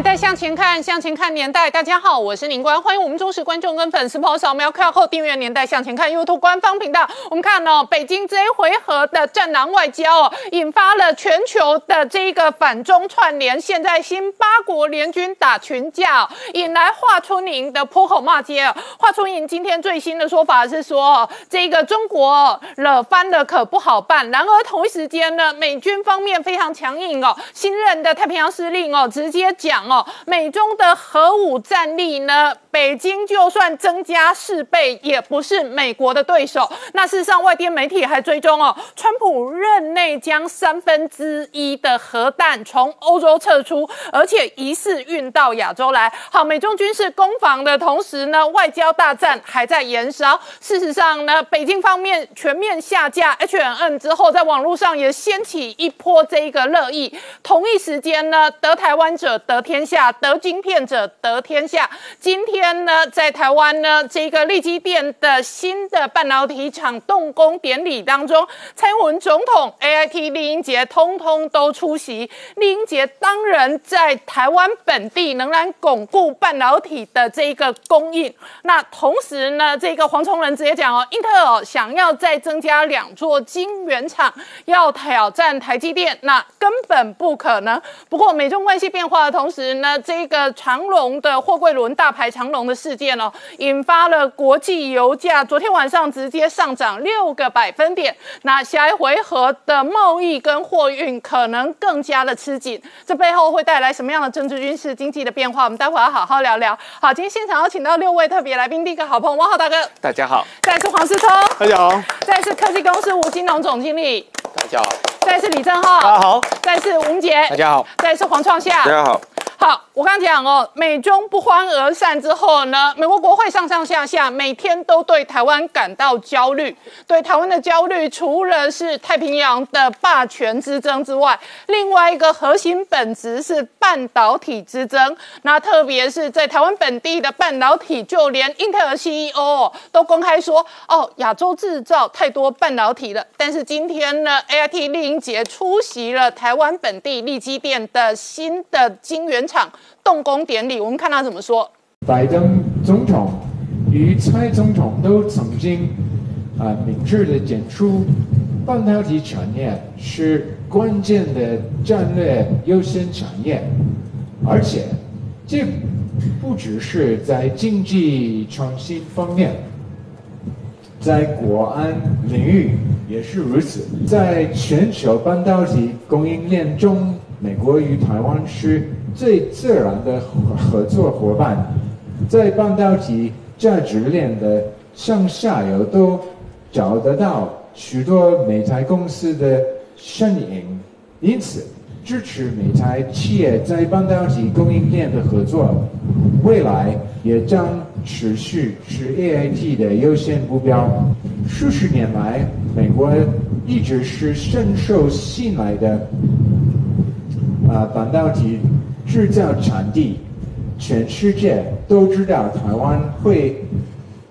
年代向前看，向前看年代。大家好，我是宁官，欢迎我们忠实观众跟粉丝朋友扫描 QR Code 订阅《年代向前看》YouTube 官方频道。我们看哦，北京这一回合的战狼外交哦，引发了全球的这一个反中串联。现在新八国联军打群架，引来华春莹的破口骂街。华春莹今天最新的说法是说，这个中国惹翻了可不好办。然而同一时间呢，美军方面非常强硬哦，新任的太平洋司令哦，直接讲。哦，美中的核武战力呢？北京就算增加四倍，也不是美国的对手。那事实上，外电媒体还追踪哦，川普任内将三分之一的核弹从欧洲撤出，而且疑似运到亚洲来。好，美中军事攻防的同时呢，外交大战还在延烧。事实上呢，北京方面全面下架 H N N 之后，在网络上也掀起一波这一个热议。同一时间呢，得台湾者得天天下，得晶片者得天下。今天。呢，在台湾呢，这个立基电的新的半导体厂动工典礼当中，蔡英文总统、AIT 丽英杰通通都出席。丽英杰当然在台湾本地仍然巩固半导体的这个供应。那同时呢，这个黄崇仁直接讲哦，英特尔想要再增加两座晶圆厂，要挑战台积电，那根本不可能。不过美中关系变化的同时呢，这个长隆的货柜轮大排长。龙的事件哦，引发了国际油价昨天晚上直接上涨六个百分点。那下一回合的贸易跟货运可能更加的吃紧，这背后会带来什么样的政治、军事、经济的变化？我们待会要好好聊聊。好，今天现场要请到六位特别来宾，第一个好朋友汪浩大哥，大家好；再是黄思聪，大家好；再是科技公司吴金龙总经理，大家好；再是李正浩，大家好；再是吴杰，大家好；再是黄创夏，大家好。好，我刚讲哦，美中不欢而散之后呢，美国国会上上下下每天都对台湾感到焦虑。对台湾的焦虑，除了是太平洋的霸权之争之外，另外一个核心本质是半导体之争。那特别是在台湾本地的半导体，就连英特尔 CEO 都公开说，哦，亚洲制造太多半导体了。但是今天呢，AIT 丽英杰出席了台湾本地立基电的新的晶圆。场动工典礼，我们看他怎么说。拜登总统与蔡总统都曾经啊明确的讲出，半导体产业是关键的战略优先产业，而且这不只是在经济创新方面，在国安领域也是如此。在全球半导体供应链中，美国与台湾是。最自然的合作伙伴，在半导体价值链的上下游都找得到许多美台公司的身影，因此支持美台企业在半导体供应链的合作，未来也将持续是 AIT 的优先目标。数十年来，美国一直是深受信赖的啊半导体。制造产地，全世界都知道台湾会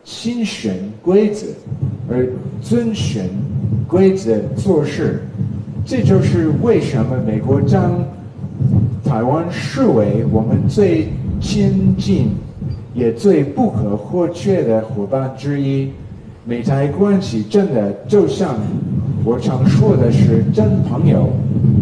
遵循规则，而遵循规则做事，这就是为什么美国将台湾视为我们最亲近也最不可或缺的伙伴之一。美台关系真的就像我常说的是真朋友、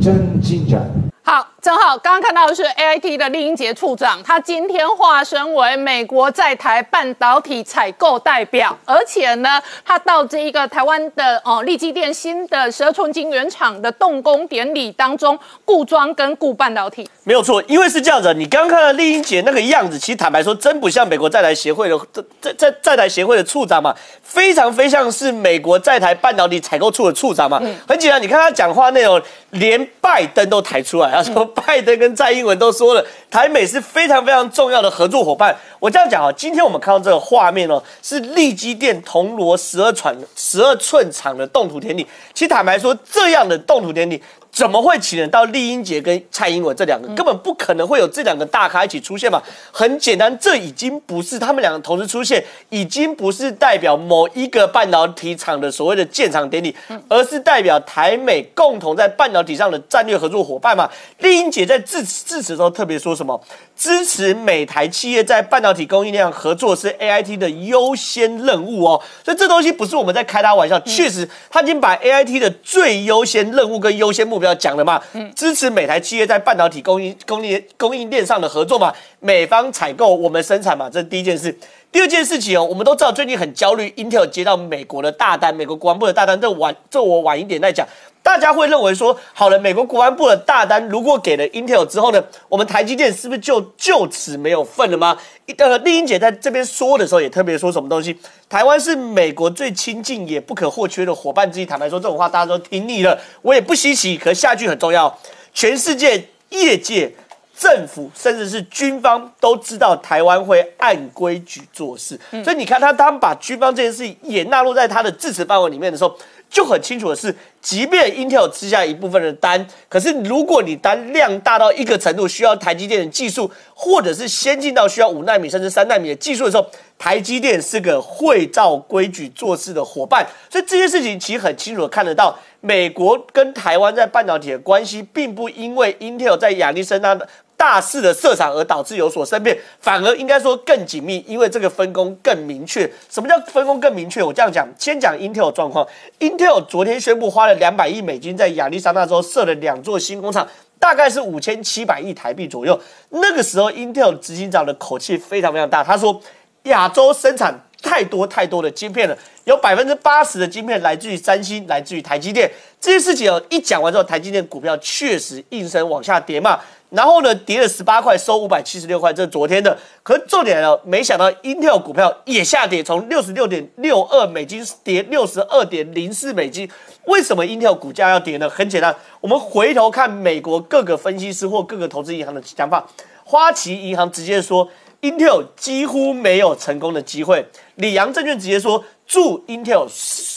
真进展。好，正好刚刚看到的是 A I T 的丽英杰处长，他今天化身为美国在台半导体采购代表，而且呢，他到这一个台湾的哦立基电新的十二寸晶圆厂的动工典礼当中，固装跟固半导体，没有错，因为是这样子，你刚刚看到丽英杰那个样子，其实坦白说，真不像美国在台协会的在在在台协会的处长嘛，非常非常是美国在台半导体采购处的处长嘛，很简单，你看他讲话内容，连拜登都抬出来。他说：“拜登跟蔡英文都说了，台美是非常非常重要的合作伙伴。我这样讲啊，今天我们看到这个画面哦，是利基电铜锣十二寸十二寸厂的冻土田地。其实坦白说，这样的冻土田地。”怎么会请得到丽英杰跟蔡英文这两个？根本不可能会有这两个大咖一起出现嘛？很简单，这已经不是他们两个同时出现，已经不是代表某一个半导体厂的所谓的建厂典礼，而是代表台美共同在半导体上的战略合作伙伴嘛？丽英姐在致致辞的时候特别说什么？支持美台企业在半导体供应链合作是 A I T 的优先任务哦，所以这东西不是我们在开他玩笑，确实他已经把 A I T 的最优先任务跟优先目标讲了嘛，支持美台企业在半导体供应供应供应链上的合作嘛，美方采购我们生产嘛，这是第一件事。第二件事情哦，我们都知道最近很焦虑，Intel 接到美国的大单，美国国防部的大单，这晚这我晚一点再讲。大家会认为说，好了，美国国安部的大单如果给了 Intel 之后呢，我们台积电是不是就就此没有份了吗？呃，丽英姐在这边说的时候也特别说什么东西，台湾是美国最亲近也不可或缺的伙伴之一。坦白说这种话大家都听腻了，我也不稀奇。可下句很重要，全世界业界、政府甚至是军方都知道台湾会按规矩做事，所以你看他当把军方这件事也纳入在他的支持范围里面的时候。就很清楚的是，即便 Intel 吃下一部分的单，可是如果你单量大到一个程度，需要台积电的技术，或者是先进到需要五纳米甚至三纳米的技术的时候，台积电是个会照规矩做事的伙伴。所以这些事情其实很清楚的看得到，美国跟台湾在半导体的关系，并不因为 Intel 在亚利桑那的。大肆的设厂而导致有所生变，反而应该说更紧密，因为这个分工更明确。什么叫分工更明确？我这样讲，先讲 Intel 状况。Intel 昨天宣布花了两百亿美金在亚利桑那州设了两座新工厂，大概是五千七百亿台币左右。那个时候，Intel 执行长的口气非常非常大，他说：“亚洲生产太多太多的晶片了，有百分之八十的晶片来自于三星，来自于台积电。”这些事情哦，一讲完之后，台积电股票确实应声往下跌嘛。然后呢，跌了十八块，收五百七十六块，这是昨天的。可是重点呢，没想到 Intel 股票也下跌，从六十六点六二美金跌六十二点零四美金。为什么 Intel 股价要跌呢？很简单，我们回头看美国各个分析师或各个投资银行的想法，花旗银行直接说。Intel 几乎没有成功的机会。里昂证券直接说祝 Intel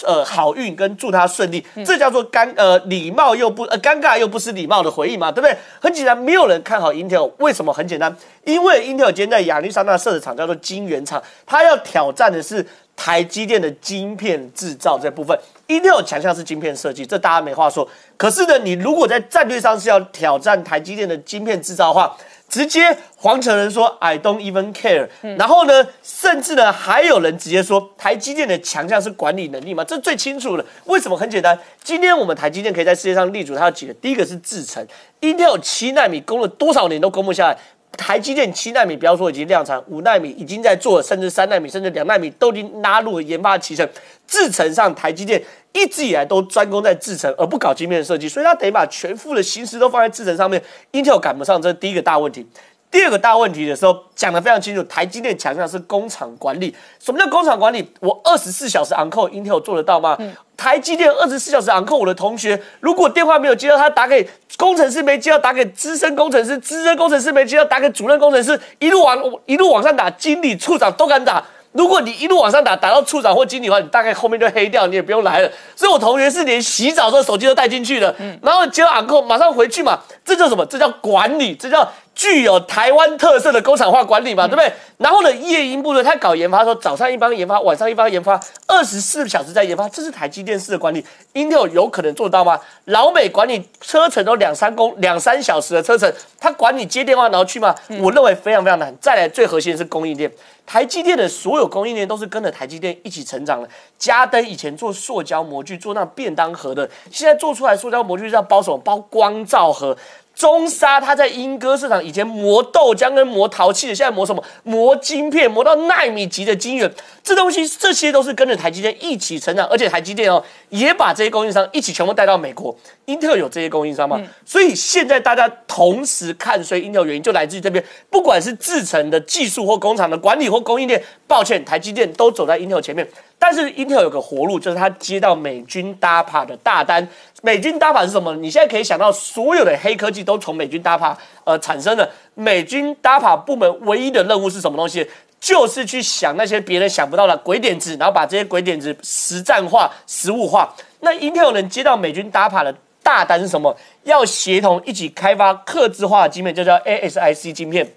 呃好运跟祝他顺利，这叫做尴呃礼貌又不呃尴尬又不失礼貌的回应嘛，对不对？很简单，没有人看好 Intel，为什么？很简单，因为 Intel 今天在亚利桑那设的厂叫做晶圆厂，它要挑战的是台积电的晶片制造这部分。Intel 强项是晶片设计，这大家没话说。可是呢，你如果在战略上是要挑战台积电的晶片制造的话，直接黄成仁说 I don't even care，然后呢，甚至呢还有人直接说台积电的强项是管理能力嘛，这最清楚了。为什么？很简单，今天我们台积电可以在世界上立足，它有几个，第一个是制程，Intel 七纳米攻了多少年都攻不下来。台积电七纳米，不要说已经量产，五纳米已经在做，甚至三纳米，甚至两纳米都已经纳入了研发的提程。制程上，台积电一直以来都专攻在制程，而不搞晶片设计，所以它等于把全副的心思都放在制程上面。Intel 赶不上，这是第一个大问题。第二个大问题的时候讲得非常清楚，台积电强项是工厂管理。什么叫工厂管理？我二十四小时 on call，Intel 做得到吗？台积电二十四小时 on call，我的同学如果电话没有接到，他打给工程师没接到，打给资深工程师，资深工程师没接到，打给主任工程师，一路往一路往上打，经理、处长都敢打。如果你一路往上打，打到处长或经理的话，你大概后面就黑掉，你也不用来了。所以我同学是连洗澡的手机都带进去的，然后接到 on call 马上回去嘛，这叫什么？这叫管理，这叫。具有台湾特色的工厂化管理嘛，对不对？然后呢，夜鹰部队，他搞研发，说早上一帮研发，晚上一帮研发，二十四小时在研发，这是台积电式的管理。Intel 有可能做到吗？老美管理车程都两三公两三小时的车程，他管你接电话然后去吗？我认为非常非常难。再来，最核心的是供应链，台积电的所有供应链都是跟着台积电一起成长的。嘉登以前做塑胶模具，做那便当盒的，现在做出来塑胶模具是要包什么？包光照盒。中沙它在英歌市场以前磨豆浆跟磨陶器的，现在磨什么？磨晶片，磨到纳米级的晶圆。这东西这些都是跟着台积电一起成长，而且台积电哦也把这些供应商一起全部带到美国。英特尔有这些供应商吗？所以现在大家同时看衰英特尔，原因就来自于这边，不管是制程的技术或工厂的管理或供应链，抱歉，台积电都走在英特尔前面。但是英特尔有个活路，就是他接到美军 DAPA 的大单。美军搭法是什么？你现在可以想到，所有的黑科技都从美军搭法呃产生的。美军搭法部门唯一的任务是什么东西？就是去想那些别人想不到的鬼点子，然后把这些鬼点子实战化、实物化。那英特尔能接到美军搭法的大单是什么？要协同一起开发刻字化的晶片，就叫 ASIC 晶片。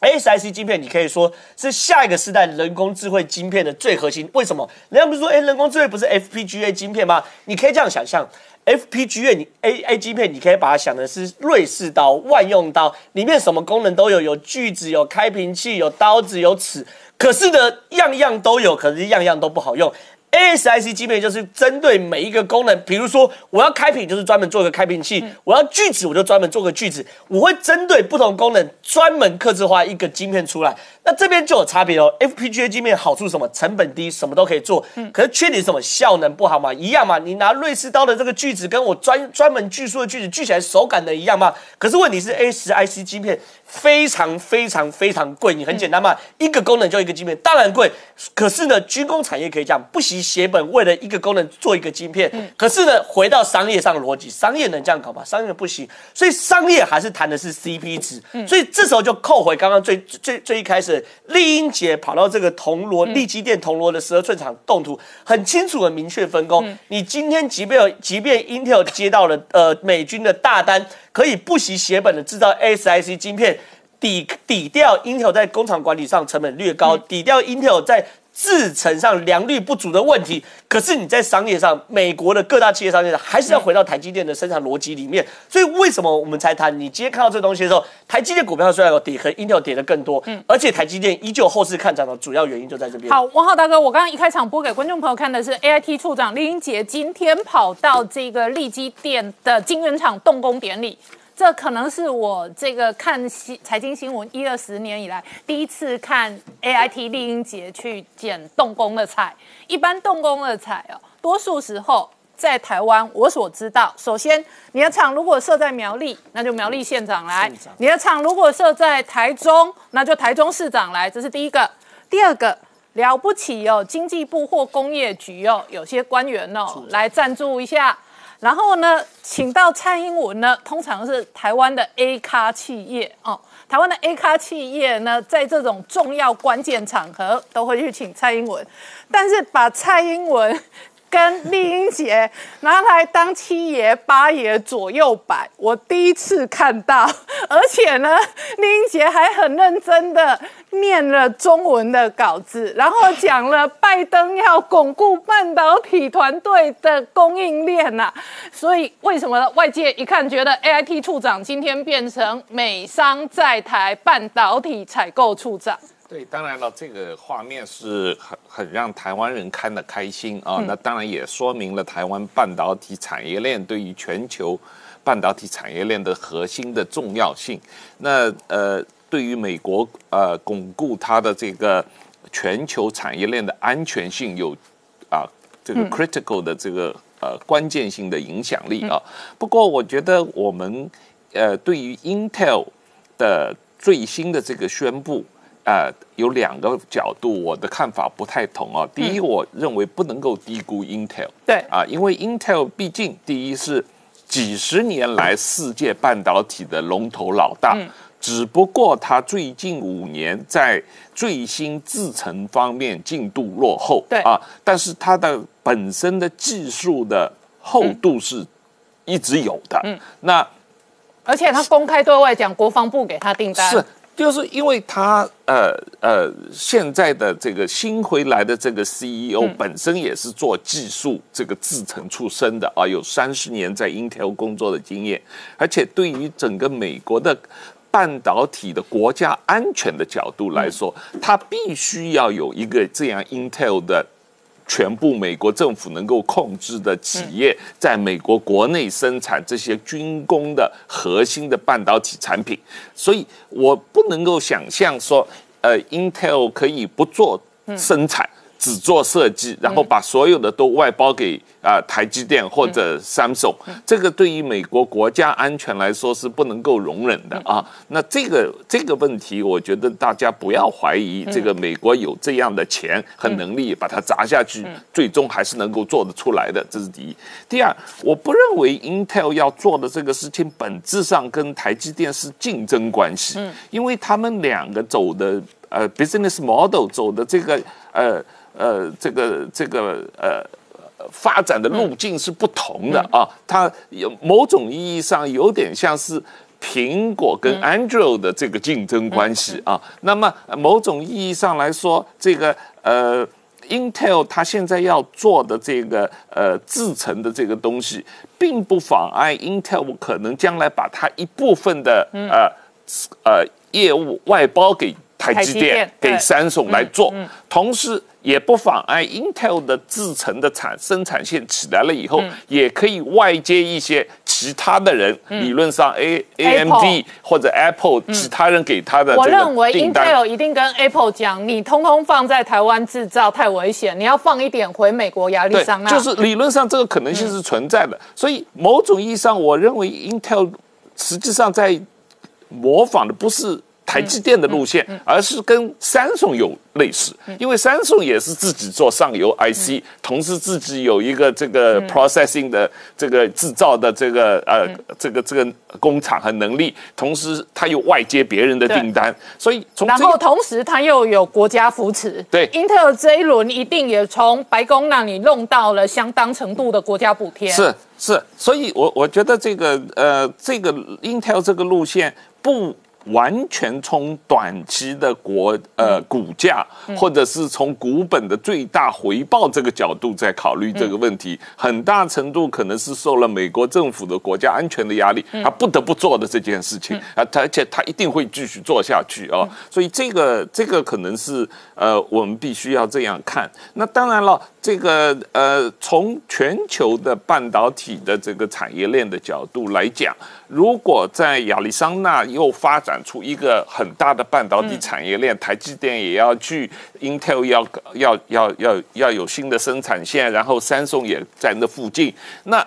ASIC 晶片，你可以说是下一个时代人工智慧晶片的最核心。为什么？人家不是说，哎，人工智慧不是 FPGA 晶片吗？你可以这样想象，FPGA 你 A A 晶片，你可以把它想的是瑞士刀、万用刀，里面什么功能都有，有锯子、有开瓶器、有刀子、有尺。可是呢，样样都有，可是样样都不好用。ASIC 晶片就是针对每一个功能，比如说我要开瓶，就是专门做个开瓶器；我要锯子，我就专门做个锯子。我会针对不同功能，专门刻制化一个晶片出来。那这边就有差别哦。FPGA 晶片好处什么？成本低，什么都可以做。嗯可是缺点是什么？效能不好嘛？一样嘛？你拿瑞士刀的这个锯子，跟我专专门锯树的锯子锯起来手感能一样吗？可是问题是 ASIC 晶片非常非常非常贵。你很简单嘛，一个功能就一个晶片，当然贵。可是呢，军工产业可以讲不惜血本，为了一个功能做一个晶片。嗯可是呢，回到商业上的逻辑，商业能这样搞吗？商业不行。所以商业还是谈的是 CP 值。嗯所以这时候就扣回刚刚最最最一开始。丽英姐跑到这个铜锣利基店铜锣的十二寸厂动图，很清楚的明确分工。你今天即便即便 Intel 接到了呃美军的大单，可以不惜血本的制造 ASIC 晶片，抵抵掉 Intel 在工厂管理上成本略高，抵掉 Intel 在。制程上良率不足的问题，可是你在商业上，美国的各大企业商业上，还是要回到台积电的生产逻辑里面。所以为什么我们才谈？你今天看到这东西的时候，台积电股票虽然有跌，和 Intel 跌的更多，嗯，而且台积电依旧后市看涨的主要原因就在这边。好，王浩大哥，我刚刚一开场播给观众朋友看的是 AIT 处长李英杰今天跑到这个利基店的晶圆厂动工典礼。这可能是我这个看新财经新闻一二十年以来第一次看 A I T 丽英杰去捡动工的菜。一般动工的菜哦，多数时候在台湾，我所知道，首先你的厂如果设在苗栗，那就苗栗县长来；你的厂如果设在台中，那就台中市长来。这是第一个。第二个了不起哦，经济部或工业局哦，有些官员哦来赞助一下。然后呢，请到蔡英文呢，通常是台湾的 A 咖企业哦。台湾的 A 咖企业呢，在这种重要关键场合都会去请蔡英文，但是把蔡英文。跟丽英姐拿来当七爷八爷左右摆，我第一次看到，而且呢，丽英姐还很认真的念了中文的稿子，然后讲了拜登要巩固半导体团队的供应链呐，所以为什么外界一看觉得 A I T 处长今天变成美商在台半导体采购处长？对，当然了，这个画面是很很让台湾人看得开心啊。那当然也说明了台湾半导体产业链对于全球半导体产业链的核心的重要性。那呃，对于美国呃巩固它的这个全球产业链的安全性有啊这个 critical 的这个呃关键性的影响力啊。不过我觉得我们呃对于 Intel 的最新的这个宣布。呃，有两个角度，我的看法不太同啊。第一，我认为不能够低估 Intel。对啊，因为 Intel 毕竟第一是几十年来世界半导体的龙头老大，只不过它最近五年在最新制程方面进度落后。对啊，但是它的本身的技术的厚度是一直有的。嗯，那而且他公开对外讲，国防部给他订单是。就是因为他呃呃现在的这个新回来的这个 CEO 本身也是做技术这个制程出身的啊，有三十年在 Intel 工作的经验，而且对于整个美国的半导体的国家安全的角度来说，他必须要有一个这样 Intel 的。全部美国政府能够控制的企业，在美国国内生产这些军工的核心的半导体产品，所以我不能够想象说，呃，Intel 可以不做生产。只做设计，然后把所有的都外包给啊台积电或者 Samsung，这个对于美国国家安全来说是不能够容忍的啊。那这个这个问题，我觉得大家不要怀疑，这个美国有这样的钱和能力把它砸下去，最终还是能够做得出来的。这是第一。第二，我不认为 Intel 要做的这个事情本质上跟台积电是竞争关系，因为他们两个走的呃 business model 走的这个呃。呃，这个这个呃发展的路径是不同的啊，它有某种意义上有点像是苹果跟 Android 的这个竞争关系啊。那么某种意义上来说，这个呃。Intel 它现在要做的这个呃制成的这个东西，并不妨碍 Intel 可能将来把它一部分的呃呃业务外包给台积电、给三送来做，同时。也不妨碍 Intel 的制成的产生产线起来了以后，也可以外接一些其他的人，理论上 A A M D 或者 Apple 其他人给他的。我认为 Intel 一定跟 Apple 讲，你通通放在台湾制造太危险，你要放一点回美国亚利桑那。就是理论上这个可能性是存在的，所以某种意义上，我认为 Intel 实际上在模仿的不是。台积电的路线，而是跟三送有类似，因为三送也是自己做上游 IC，同时自己有一个这个 processing 的这个制造的这个呃这个这个工厂和能力，同时它又外接别人的订单，所以然后同时它又有国家扶持，对，英特尔这一轮一定也从白宫那里弄到了相当程度的国家补贴，是是，所以我我觉得这个呃这个 Intel 这个路线不。完全从短期的国呃股价，或者是从股本的最大回报这个角度在考虑这个问题，很大程度可能是受了美国政府的国家安全的压力，他不得不做的这件事情啊，而且他一定会继续做下去啊，所以这个这个可能是呃我们必须要这样看。那当然了，这个呃从全球的半导体的这个产业链的角度来讲，如果在亚利桑那又发展出一个很大的半导体产业链，台积电也要去，Intel 要要要要要有新的生产线，然后三送也在那附近，那。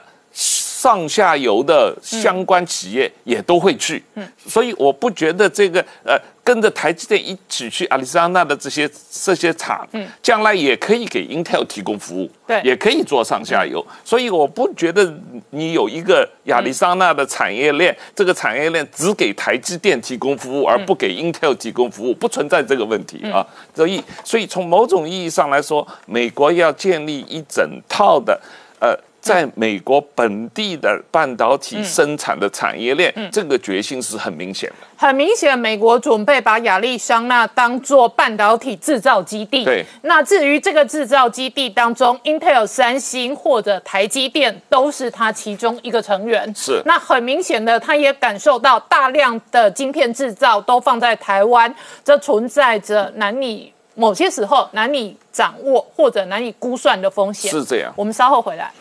上下游的相关企业也都会去，所以我不觉得这个呃跟着台积电一起去亚利桑那的这些这些厂，将来也可以给 Intel 提供服务，对，也可以做上下游。所以我不觉得你有一个亚利桑那的产业链，这个产业链只给台积电提供服务，而不给 Intel 提供服务，不存在这个问题啊。所以，所以从某种意义上来说，美国要建立一整套的呃。在美国本地的半导体生产的产业链，这个决心是很明显的。很明显，美国准备把亚利桑那当做半导体制造基地。对。那至于这个制造基地当中，Intel、三星或者台积电都是它其中一个成员。是。那很明显的，他也感受到大量的晶片制造都放在台湾，这存在着难以某些时候难以掌握或者难以估算的风险。是这样。我们稍后回来。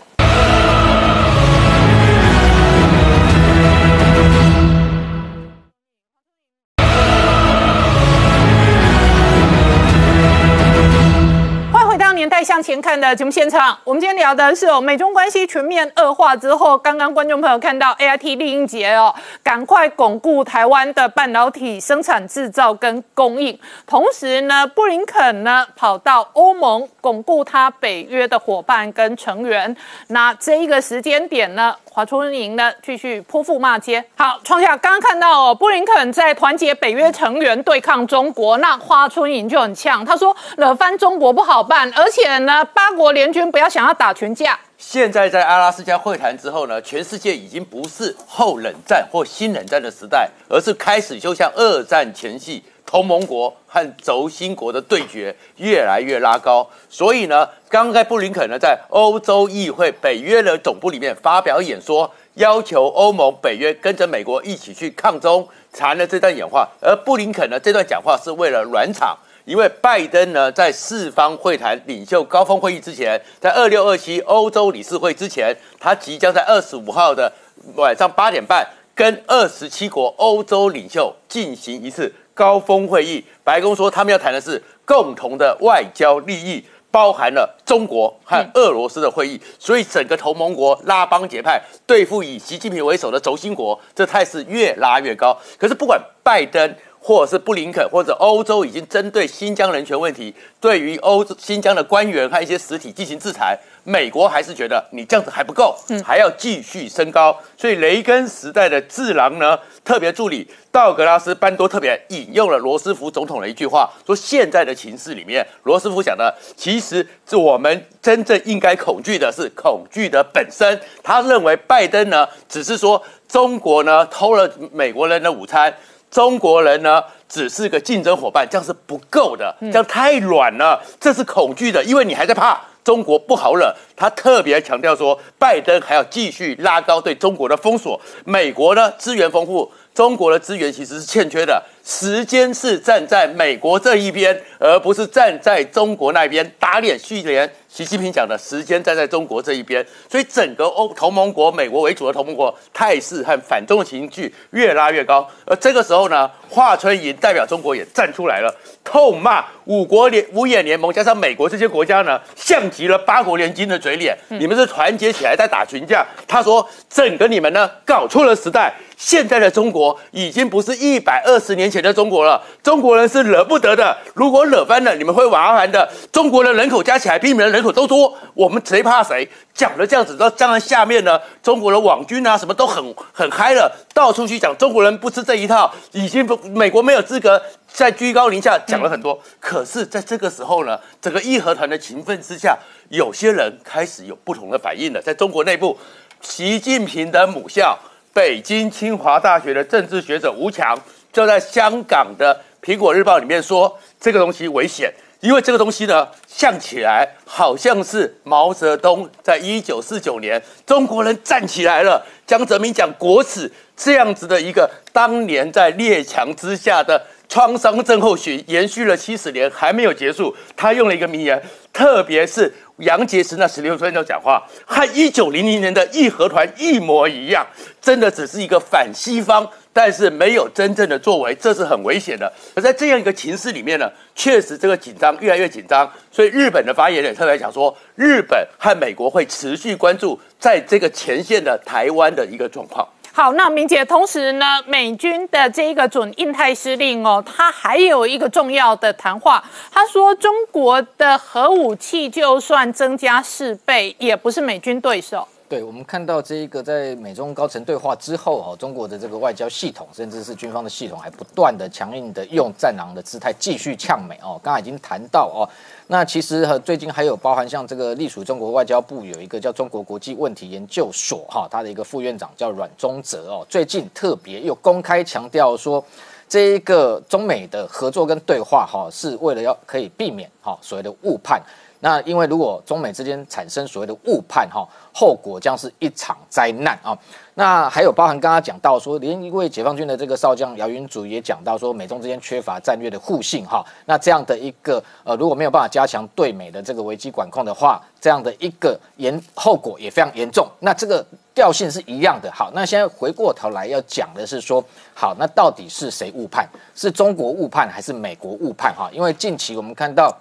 年代向前看的节目现场，我们今天聊的是哦，美中关系全面恶化之后，刚刚观众朋友看到 A I T 丽英杰哦，赶快巩固台湾的半导体生产制造跟供应，同时呢，布林肯呢跑到欧盟巩固他北约的伙伴跟成员，那这一个时间点呢？华春莹呢，继续泼妇骂街。好，创下刚刚看到哦，布林肯在团结北约成员对抗中国，那华春莹就很呛，他说惹翻中国不好办，而而且呢，八国联军不要想要打群架。现在在阿拉斯加会谈之后呢，全世界已经不是后冷战或新冷战的时代，而是开始就像二战前夕。同盟国和轴心国的对决越来越拉高，所以呢，刚才布林肯呢在欧洲议会北约的总部里面发表演说，要求欧盟、北约跟着美国一起去抗中，谈了这段演话。而布林肯呢这段讲话是为了软场，因为拜登呢在四方会谈领袖高峰会议之前，在二六二七欧洲理事会之前，他即将在二十五号的晚上八点半跟二十七国欧洲领袖进行一次。高峰会议，白宫说他们要谈的是共同的外交利益，包含了中国和俄罗斯的会议，所以整个同盟国拉帮结派，对付以习近平为首的轴心国，这态势越拉越高。可是不管拜登或者是布林肯或者欧洲已经针对新疆人权问题，对于欧新疆的官员和一些实体进行制裁，美国还是觉得你这样子还不够，还要继续升高。所以雷根时代的智囊呢，特别助理道格拉斯班多特别引用了罗斯福总统的一句话，说现在的情势里面，罗斯福讲的其实是我们真正应该恐惧的是恐惧的本身。他认为拜登呢，只是说中国呢偷了美国人的午餐。中国人呢，只是个竞争伙伴，这样是不够的，这样太软了，这是恐惧的，因为你还在怕中国不好惹。他特别强调说，拜登还要继续拉高对中国的封锁。美国呢，资源丰富，中国的资源其实是欠缺的。时间是站在美国这一边，而不是站在中国那边打脸续连。习近平讲的时间站在中国这一边，所以整个欧同盟国、美国为主的同盟国态势和反中的情绪越拉越高。而这个时候呢，华春莹代表中国也站出来了，痛骂五国联五眼联盟加上美国这些国家呢，像极了八国联军的嘴脸。你们是团结起来在打群架。他说，整个你们呢搞错了时代。现在的中国已经不是一百二十年前的中国了，中国人是惹不得的。如果惹翻了，你们会麻烦的。中国的人口加起来比你们的人口都多，我们谁怕谁？讲了这样子，到当然下面呢，中国的网军啊，什么都很很嗨了，到处去讲中国人不吃这一套，已经不美国没有资格在居高临下讲了很多。可是，在这个时候呢，整个义和团的情分之下，有些人开始有不同的反应了。在中国内部，习近平的母校。北京清华大学的政治学者吴强就在香港的《苹果日报》里面说，这个东西危险，因为这个东西呢，像起来好像是毛泽东在一九四九年，中国人站起来了，江泽民讲国耻这样子的一个当年在列强之下的创伤症候群，延续了七十年还没有结束。他用了一个名言，特别是。杨洁篪那十六分钟讲话，和一九零零年的义和团一模一样，真的只是一个反西方，但是没有真正的作为，这是很危险的。而在这样一个情势里面呢，确实这个紧张越来越紧张，所以日本的发言人特别讲说，日本和美国会持续关注在这个前线的台湾的一个状况。好，那明姐，同时呢，美军的这一个准印太司令哦，他还有一个重要的谈话，他说中国的核武器就算增加四倍，也不是美军对手。对，我们看到这一个在美中高层对话之后哦，中国的这个外交系统，甚至是军方的系统，还不断的强硬的用战狼的姿态继续呛美哦。刚才已经谈到哦。那其实和最近还有包含像这个隶属中国外交部有一个叫中国国际问题研究所哈，他的一个副院长叫阮中泽哦，最近特别又公开强调说，这一个中美的合作跟对话哈，是为了要可以避免哈所谓的误判。那因为如果中美之间产生所谓的误判哈，后果将是一场灾难啊。那还有包含刚刚讲到说，连一位解放军的这个少将姚云祖也讲到说，美中之间缺乏战略的互信哈。那这样的一个呃，如果没有办法加强对美的这个危机管控的话，这样的一个严后果也非常严重。那这个调性是一样的。好，那现在回过头来要讲的是说，好，那到底是谁误判？是中国误判还是美国误判？哈，因为近期我们看到。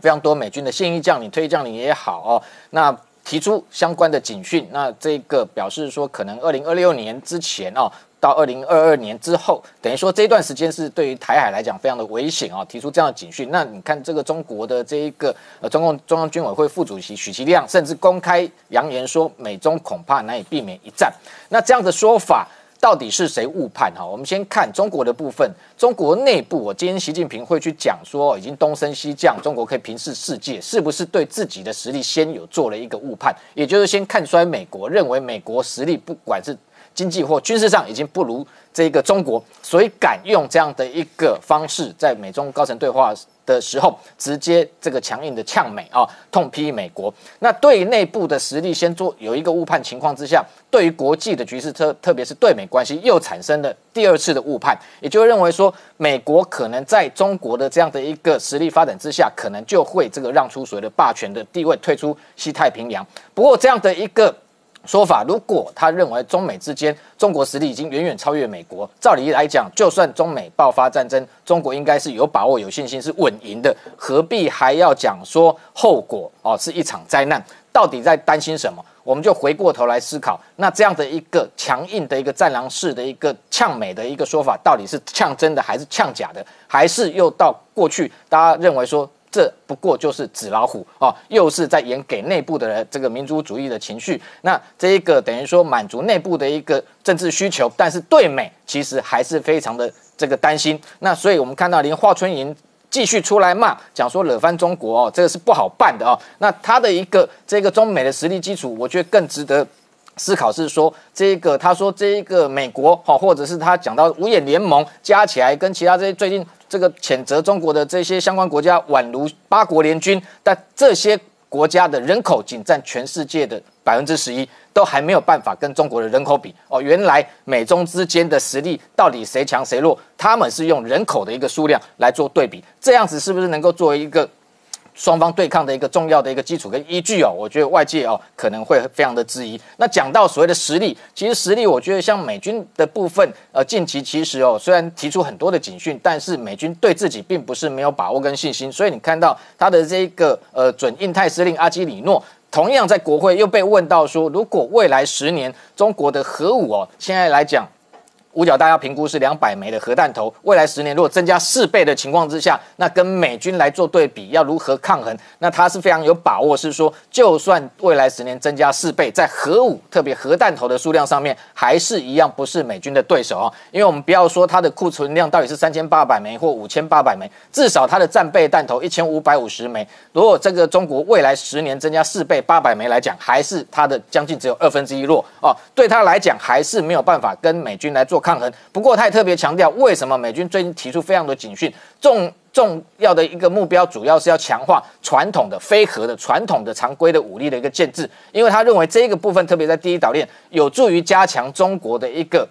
非常多美军的现役将领、退役将领也好哦，那提出相关的警讯，那这个表示说，可能二零二六年之前哦，到二零二二年之后，等于说这段时间是对于台海来讲非常的危险哦，提出这样的警讯。那你看这个中国的这一个呃中共中央军委会副主席许其亮，甚至公开扬言说，美中恐怕难以避免一战。那这样的说法。到底是谁误判？哈，我们先看中国的部分。中国内部，我今天习近平会去讲说，已经东升西降，中国可以平视世界，是不是对自己的实力先有做了一个误判？也就是先看衰美国，认为美国实力不管是经济或军事上已经不如这个中国，所以敢用这样的一个方式在美中高层对话。的时候，直接这个强硬的呛美啊，痛批美国。那对于内部的实力先做有一个误判情况之下，对于国际的局势，特特别是对美关系，又产生了第二次的误判，也就认为说，美国可能在中国的这样的一个实力发展之下，可能就会这个让出所谓的霸权的地位，退出西太平洋。不过这样的一个。说法，如果他认为中美之间中国实力已经远远超越美国，照理来讲，就算中美爆发战争，中国应该是有把握、有信心是稳赢的，何必还要讲说后果哦是一场灾难？到底在担心什么？我们就回过头来思考，那这样的一个强硬的一个战狼式的一个呛美的一个说法，到底是呛真的还是呛假的，还是又到过去大家认为说这不过就是纸老虎哦，又是在演给内部的人这个民族主义的情绪，那这一个等于说满足内部的一个政治需求，但是对美其实还是非常的这个担心。那所以我们看到连华春莹。继续出来骂，讲说惹翻中国哦，这个是不好办的哦。那他的一个这个中美的实力基础，我觉得更值得思考是说，这个他说这一个美国哈，或者是他讲到五眼联盟加起来跟其他这些最近这个谴责中国的这些相关国家宛如八国联军，但这些国家的人口仅占全世界的百分之十一。都还没有办法跟中国的人口比哦，原来美中之间的实力到底谁强谁弱？他们是用人口的一个数量来做对比，这样子是不是能够作为一个双方对抗的一个重要的一个基础跟依据哦？我觉得外界哦可能会非常的质疑。那讲到所谓的实力，其实实力我觉得像美军的部分，呃，近期其实哦虽然提出很多的警讯，但是美军对自己并不是没有把握跟信心，所以你看到他的这个呃准印太司令阿基里诺。同样在国会又被问到说，如果未来十年中国的核武哦，现在来讲。五角大家评估是两百枚的核弹头，未来十年如果增加四倍的情况之下，那跟美军来做对比，要如何抗衡？那他是非常有把握，是说就算未来十年增加四倍，在核武特别核弹头的数量上面，还是一样不是美军的对手啊。因为我们不要说它的库存量到底是三千八百枚或五千八百枚，至少它的战备弹头一千五百五十枚。如果这个中国未来十年增加四倍八百枚来讲，还是它的将近只有二分之一弱哦。对他来讲，还是没有办法跟美军来做。抗衡。不过，他也特别强调，为什么美军最近提出非常多警讯，重重要的一个目标，主要是要强化传统的非核的传统的常规的武力的一个建制，因为他认为这个部分，特别在第一岛链，有助于加强中国的一个。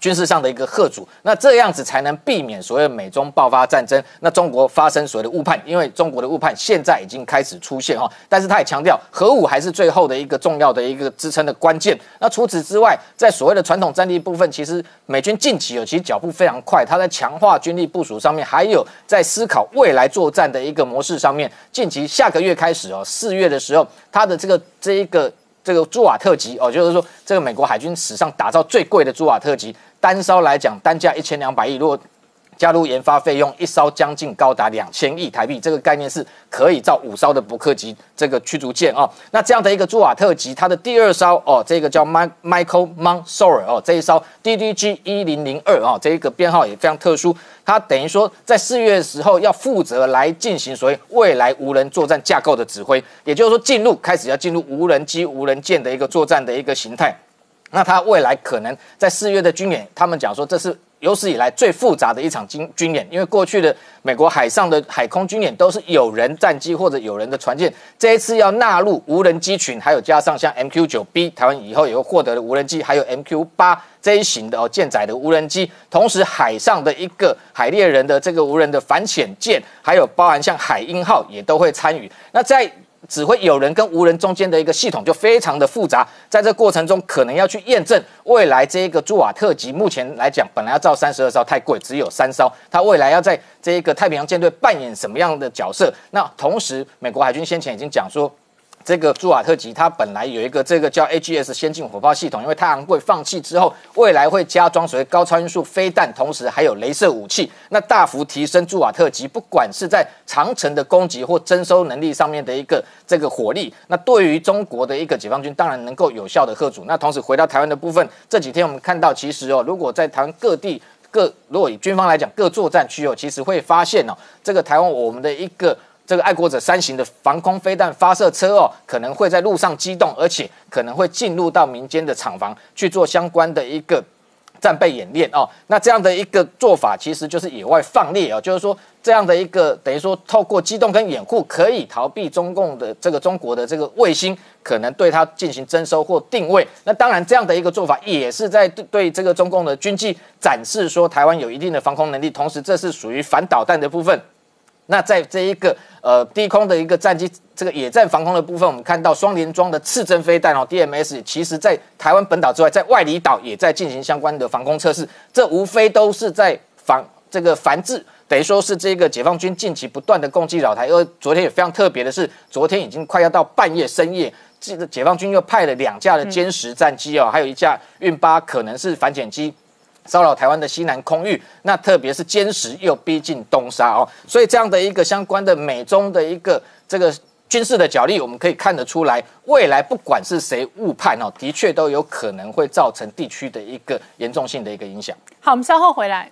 军事上的一个贺主，那这样子才能避免所谓美中爆发战争，那中国发生所谓的误判，因为中国的误判现在已经开始出现哈，但是他也强调核武还是最后的一个重要的一个支撑的关键。那除此之外，在所谓的传统战力部分，其实美军近期有其脚步非常快，他在强化军力部署上面，还有在思考未来作战的一个模式上面，近期下个月开始哦，四月的时候，他的这个这一个这个朱瓦特级哦，就是说这个美国海军史上打造最贵的朱瓦特级。单艘来讲，单价一千两百亿，如果加入研发费用，一艘将近高达两千亿台币。这个概念是可以造五艘的伯克级这个驱逐舰哦。那这样的一个朱瓦特级，它的第二艘哦，这个叫 Michael Mansour 哦，这一艘 DDG 一零零二哦，这一个编号也非常特殊。它等于说在四月的时候要负责来进行所谓未来无人作战架构的指挥，也就是说进入开始要进入无人机、无人舰的一个作战的一个形态。那它未来可能在四月的军演，他们讲说这是有史以来最复杂的一场军军演，因为过去的美国海上的海空军演都是有人战机或者有人的船舰，这一次要纳入无人机群，还有加上像 MQ 九 B，台湾以后也会获得的无人机，还有 MQ 八这一型的哦舰载的无人机，同时海上的一个海猎人的这个无人的反潜舰，还有包含像海鹰号也都会参与。那在指挥有人跟无人中间的一个系统就非常的复杂，在这过程中可能要去验证未来这一个朱瓦特级，目前来讲本来要造三十二艘太贵，只有三艘，它未来要在这一个太平洋舰队扮演什么样的角色？那同时美国海军先前已经讲说。这个朱瓦特级，它本来有一个这个叫 AGS 先进火炮系统，因为太昂贵放弃之后，未来会加装所谓高超音速飞弹，同时还有镭射武器，那大幅提升朱瓦特级，不管是在长城的攻击或征收能力上面的一个这个火力，那对于中国的一个解放军当然能够有效的吓阻。那同时回到台湾的部分，这几天我们看到，其实哦，如果在台湾各地各，如果以军方来讲各作战区哦，其实会发现哦，这个台湾我们的一个。这个爱国者三型的防空飞弹发射车哦，可能会在路上机动，而且可能会进入到民间的厂房去做相关的一个战备演练哦。那这样的一个做法，其实就是野外放猎哦，就是说这样的一个等于说透过机动跟掩护，可以逃避中共的这个中国的这个卫星可能对它进行征收或定位。那当然这样的一个做法，也是在对对这个中共的军机展示说台湾有一定的防空能力，同时这是属于反导弹的部分。那在这一个呃低空的一个战机，这个野战防空的部分，我们看到双联装的次针飞弹哦，DMS，其实在台湾本岛之外，在外离岛也在进行相关的防空测试，这无非都是在防这个繁制。等于说是这个解放军近期不断的攻击扰台，而昨天也非常特别的是，昨天已经快要到半夜深夜，这个解放军又派了两架的歼十战机哦，还有一架运八可能是反潜机。骚扰台湾的西南空域，那特别是歼十又逼近东沙哦，所以这样的一个相关的美中的一个这个军事的角力，我们可以看得出来，未来不管是谁误判哦，的确都有可能会造成地区的一个严重性的一个影响。好，我们稍后回来。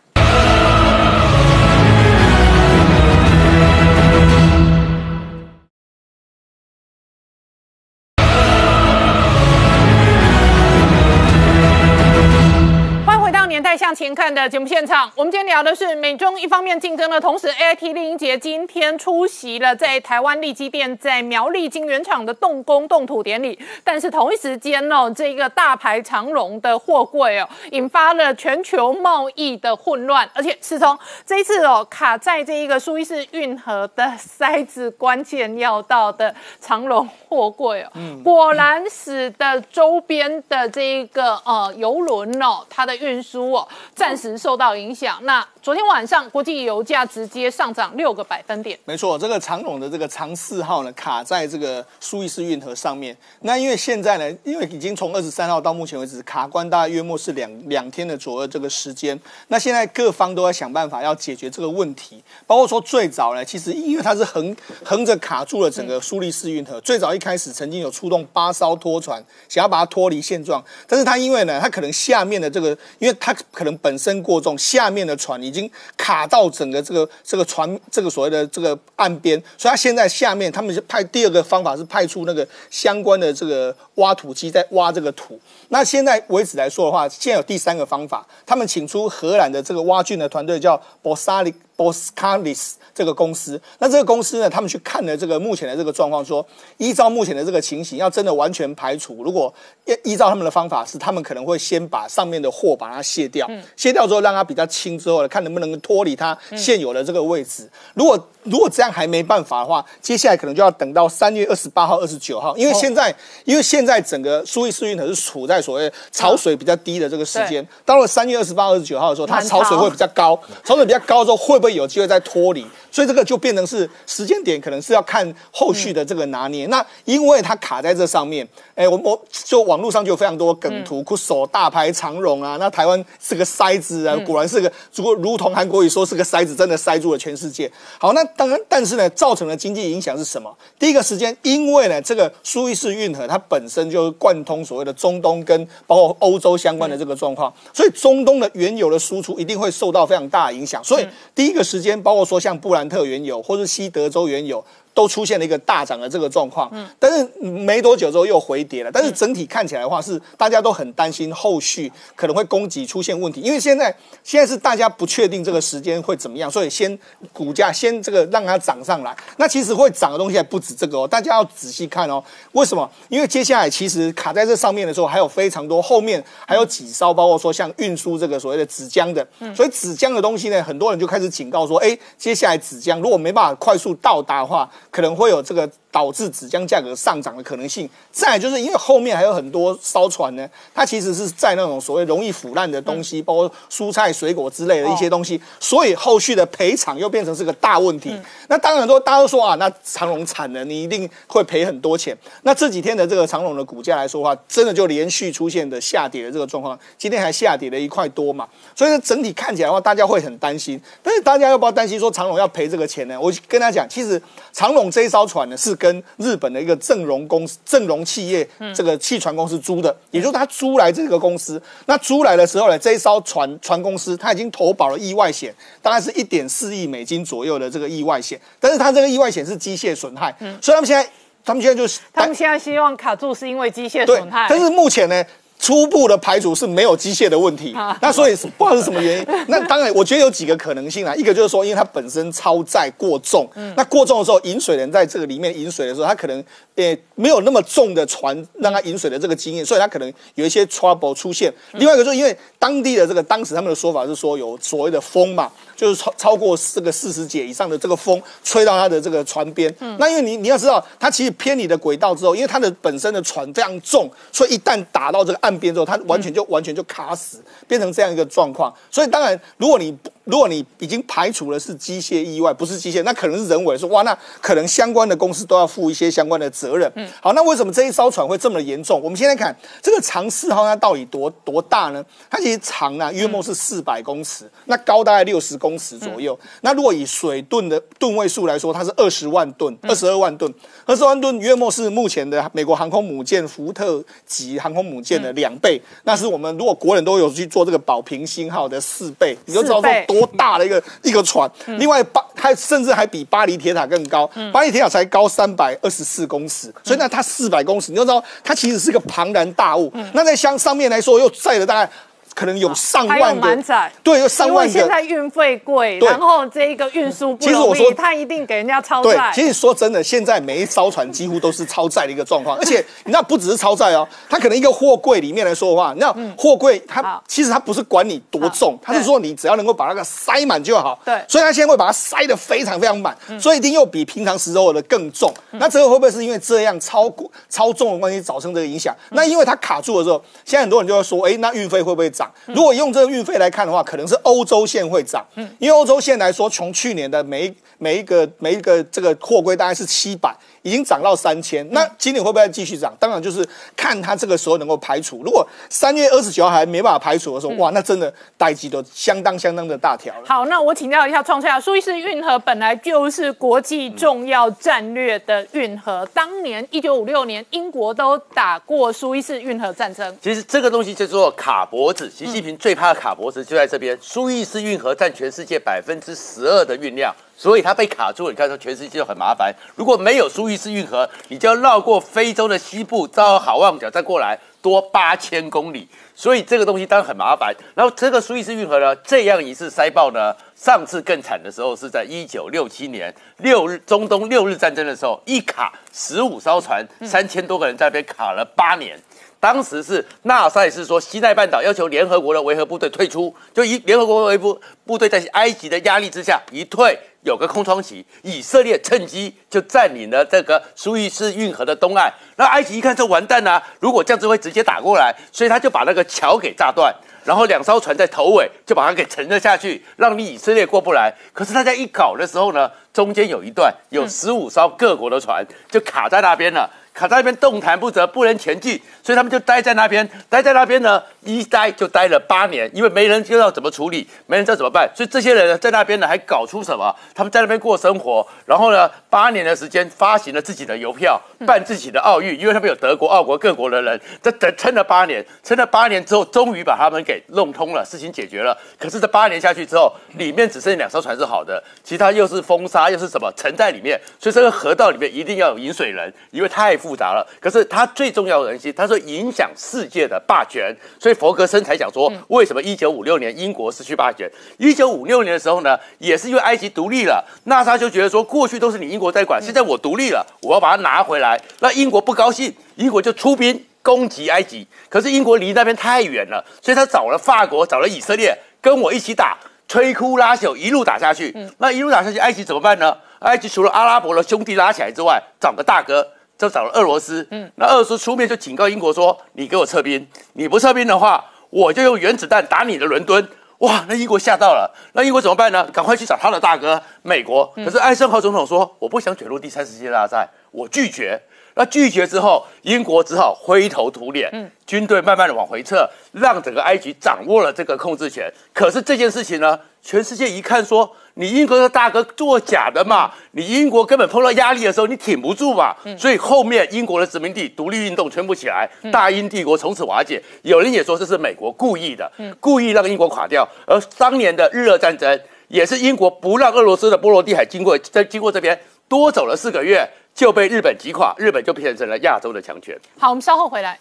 年代向前看的节目现场，我们今天聊的是美中一方面竞争的同时，AIT 丽英杰今天出席了在台湾利基店在苗栗金源厂的动工动土典礼，但是同一时间哦，这个大排长龙的货柜哦，引发了全球贸易的混乱，而且是从这一次哦卡在这一个苏伊士运河的塞子关键要道的长龙货柜哦，果然使得周边的这一个呃游轮哦，它的运输。我暂时受到影响。那昨天晚上国际油价直接上涨六个百分点。没错，这个长龙的这个长四号呢，卡在这个苏伊士运河上面。那因为现在呢，因为已经从二十三号到目前为止卡关，大概约莫是两两天的左右这个时间。那现在各方都在想办法要解决这个问题，包括说最早呢，其实因为它是横横着卡住了整个苏伊士运河。最早一开始曾经有出动八艘拖船，想要把它脱离现状，但是它因为呢，它可能下面的这个，因为它可能本身过重，下面的船已已经卡到整个这个这个船这个所谓的这个岸边，所以他现在下面他们是派第二个方法是派出那个相关的这个挖土机在挖这个土。那现在为止来说的话，现在有第三个方法，他们请出荷兰的这个挖掘的团队叫 Bosali Boscalis。这个公司，那这个公司呢，他们去看了这个目前的这个状况，说依照目前的这个情形，要真的完全排除，如果依依照他们的方法，是他们可能会先把上面的货把它卸掉，卸掉之后让它比较轻之后呢，看能不能脱离它现有的这个位置。如果如果这样还没办法的话，接下来可能就要等到三月二十八号、二十九号，因为现在因为现在整个苏伊士运河是处在所谓潮水比较低的这个时间，到了三月二十八、二十九号的时候，它潮水会比较高，潮水比较高之后，会不会有机会再脱离？所以这个就变成是时间点，可能是要看后续的这个拿捏。那因为它卡在这上面，哎，我我就网络上就有非常多梗图，酷手大排长龙啊。那台湾是个塞子啊，果然是个，如果如同韩国语说是个塞子，真的塞住了全世界。好，那当然，但是呢，造成的经济影响是什么？第一个时间，因为呢，这个苏伊士运河它本身就是贯通所谓的中东跟包括欧洲相关的这个状况，所以中东的原油的输出一定会受到非常大的影响。所以第一个时间，包括说像布兰。特原油或是西德州原油。都出现了一个大涨的这个状况，嗯，但是没多久之后又回跌了。但是整体看起来的话，是大家都很担心后续可能会供给出现问题，因为现在现在是大家不确定这个时间会怎么样，所以先股价先这个让它涨上来。那其实会涨的东西还不止这个哦，大家要仔细看哦。为什么？因为接下来其实卡在这上面的时候，还有非常多后面还有几艘，包括说像运输这个所谓的纸浆的，所以纸浆的东西呢，很多人就开始警告说，哎，接下来纸浆如果没办法快速到达的话。可能会有这个。导致纸浆价格上涨的可能性。再就是因为后面还有很多艘船呢，它其实是在那种所谓容易腐烂的东西，包括蔬菜、水果之类的一些东西，所以后续的赔偿又变成是个大问题。那当然说，大家都说啊，那长隆惨了，你一定会赔很多钱。那这几天的这个长隆的股价来说的话，真的就连续出现的下跌的这个状况，今天还下跌了一块多嘛。所以呢整体看起来的话，大家会很担心。但是大家要不要担心说长隆要赔这个钱呢？我跟他讲，其实长隆这一艘船呢是。跟日本的一个正荣公司、正荣企业这个汽船公司租的，也就是他租来这个公司。那租来的时候呢，这一艘船船公司他已经投保了意外险，大概是一点四亿美金左右的这个意外险。但是他这个意外险是机械损害，所以他们现在，他们现在就是，他们现在希望卡住是因为机械损害。但是目前呢？初步的排除是没有机械的问题，那所以不知道是什么原因。那当然，我觉得有几个可能性啊。一个就是说，因为它本身超载过重，那过重的时候，饮水人在这个里面饮水的时候，他可能呃没有那么重的船让他饮水的这个经验，所以他可能有一些 trouble 出现。另外一个就是因为当地的这个当时他们的说法是说有所谓的风嘛。就是超超过这个四十节以上的这个风吹到他的这个船边，嗯那因为你你要知道，它其实偏离的轨道之后，因为它的本身的船非常重，所以一旦打到这个岸边之后，它完全就完全就卡死，变成这样一个状况。所以当然，如果你如果你已经排除了是机械意外，不是机械，那可能是人为。说哇，那可能相关的公司都要负一些相关的责。责任。嗯好，那为什么这一艘船会这么严重？我们现在看这个长四号，它到底多多大呢？它其实长呢约莫是四百公尺，那高大概六十公尺左右。那如果以水吨的吨位数来说，它是二十万吨，二十二万吨，二十万吨约莫是目前的美国航空母舰福特级航空母舰的两倍。那是我们如果国人都有去做这个保平星号的四倍，你就知道说多大的一个一个船。另外巴它甚至还比巴黎铁塔更高，巴黎铁塔才高三百二十四公尺，所以那它四百公尺，你就知道它其实是个庞然大物。那在箱上面来说，又载了大概。可能有上万个，对，有上因为现。在运费贵，对然后这一个运输不容易，其实我说他一定给人家超对载，。其实说真的，现在每一艘船几乎都是超载的一个状况，而且你知道不只是超载哦，它可能一个货柜里面来说的话，你知道货柜它好其实它不是管你多重，它是说你只要能够把那个塞满就好。对所以他现在会把它塞得非常非常满，所以一定又比平常时候的更重。那这个会不会是因为这样超过超重的关系造成这个影响？那因为它卡住的时候，现在很多人就会说，哎，那运费会不会涨？如果用这个运费来看的话，可能是欧洲线会涨，因为欧洲线来说，从去年的每一每一个每一个这个货柜大概是七百，已经涨到三千。那今年会不会再继续涨？当然就是看它这个时候能够排除。如果三月二十九号还没办法排除的时候，哇，那真的代机都相当相当的大条了。好，那我请教一下创下，苏伊士运河本来就是国际重要战略的运河，当年一九五六年英国都打过苏伊士运河战争。其实这个东西叫做卡脖子，习近平最怕的卡脖子就在这边。苏伊士运河占全世界百分之十二的运量，所以它被卡住了。你看说全世界就很麻烦。如果没有苏伊士运河，你就要绕过非洲的西部，到好望角再过来，多八千公里。所以这个东西当然很麻烦。然后这个苏伊士运河呢，这样一次塞爆呢，上次更惨的时候是在一九六七年六日中东六日战争的时候，一卡十五艘船，三千多个人在那边卡了八年。当时是纳赛是说西奈半岛要求联合国的维和部队退出，就一联合国维部部队在埃及的压力之下一退，有个空窗期，以色列趁机就占领了这个苏伊士运河的东岸。那埃及一看这完蛋啦、如果这样子会直接打过来，所以他就把那个桥给炸断。然后两艘船在头尾就把它给沉了下去，让你以色列过不来。可是大家一搞的时候呢，中间有一段有十五艘各国的船就卡在那边了。卡在那边动弹不得，不能前进，所以他们就待在那边，待在那边呢，一待就待了八年，因为没人知道怎么处理，没人知道怎么办，所以这些人呢在那边呢还搞出什么？他们在那边过生活，然后呢，八年的时间发行了自己的邮票，办自己的奥运，因为他们有德国、奥国各国的人，这等撑了八年，撑了八年之后，终于把他们给弄通了，事情解决了。可是这八年下去之后，里面只剩两艘船是好的，其他又是风沙，又是什么沉在里面，所以这个河道里面一定要有引水人，因为太复杂了。可是它最重要的东西，它说影响世界的霸权，所以佛格森才讲说，为什么一九五六年英国失去霸权？一九五六年的时候呢，也是因为埃及独立了，那他就觉得说，过去都是你英国在管，现在我独立了，我要把它拿回来。那英国不高兴，英国就出兵攻击埃及，可是英国离那边太远了，所以他找了法国，找了以色列，跟我一起打。摧枯拉朽，一路打下去。那一路打下去，埃及怎么办呢？埃及除了阿拉伯的兄弟拉起来之外，找个大哥，就找了俄罗斯。嗯，那俄罗斯出面就警告英国说：“你给我撤兵，你不撤兵的话，我就用原子弹打你的伦敦。”哇，那英国吓到了。那英国怎么办呢？赶快去找他的大哥美国。可是艾森豪总统说：“我不想卷入第三次世界大战，我拒绝。”那拒绝之后，英国只好灰头土脸，嗯军队慢慢的往回撤，让整个埃及掌握了这个控制权。可是这件事情呢，全世界一看说，你英国的大哥作假的嘛，你英国根本碰到压力的时候，你挺不住嘛。所以后面英国的殖民地独立运动全部起来，大英帝国从此瓦解。有人也说这是美国故意的，故意让英国垮掉。而当年的日俄战争，也是英国不让俄罗斯的波罗的海经过，在经过这边多走了四个月。就被日本击垮，日本就变成了亚洲的强权。好，我们稍后回来。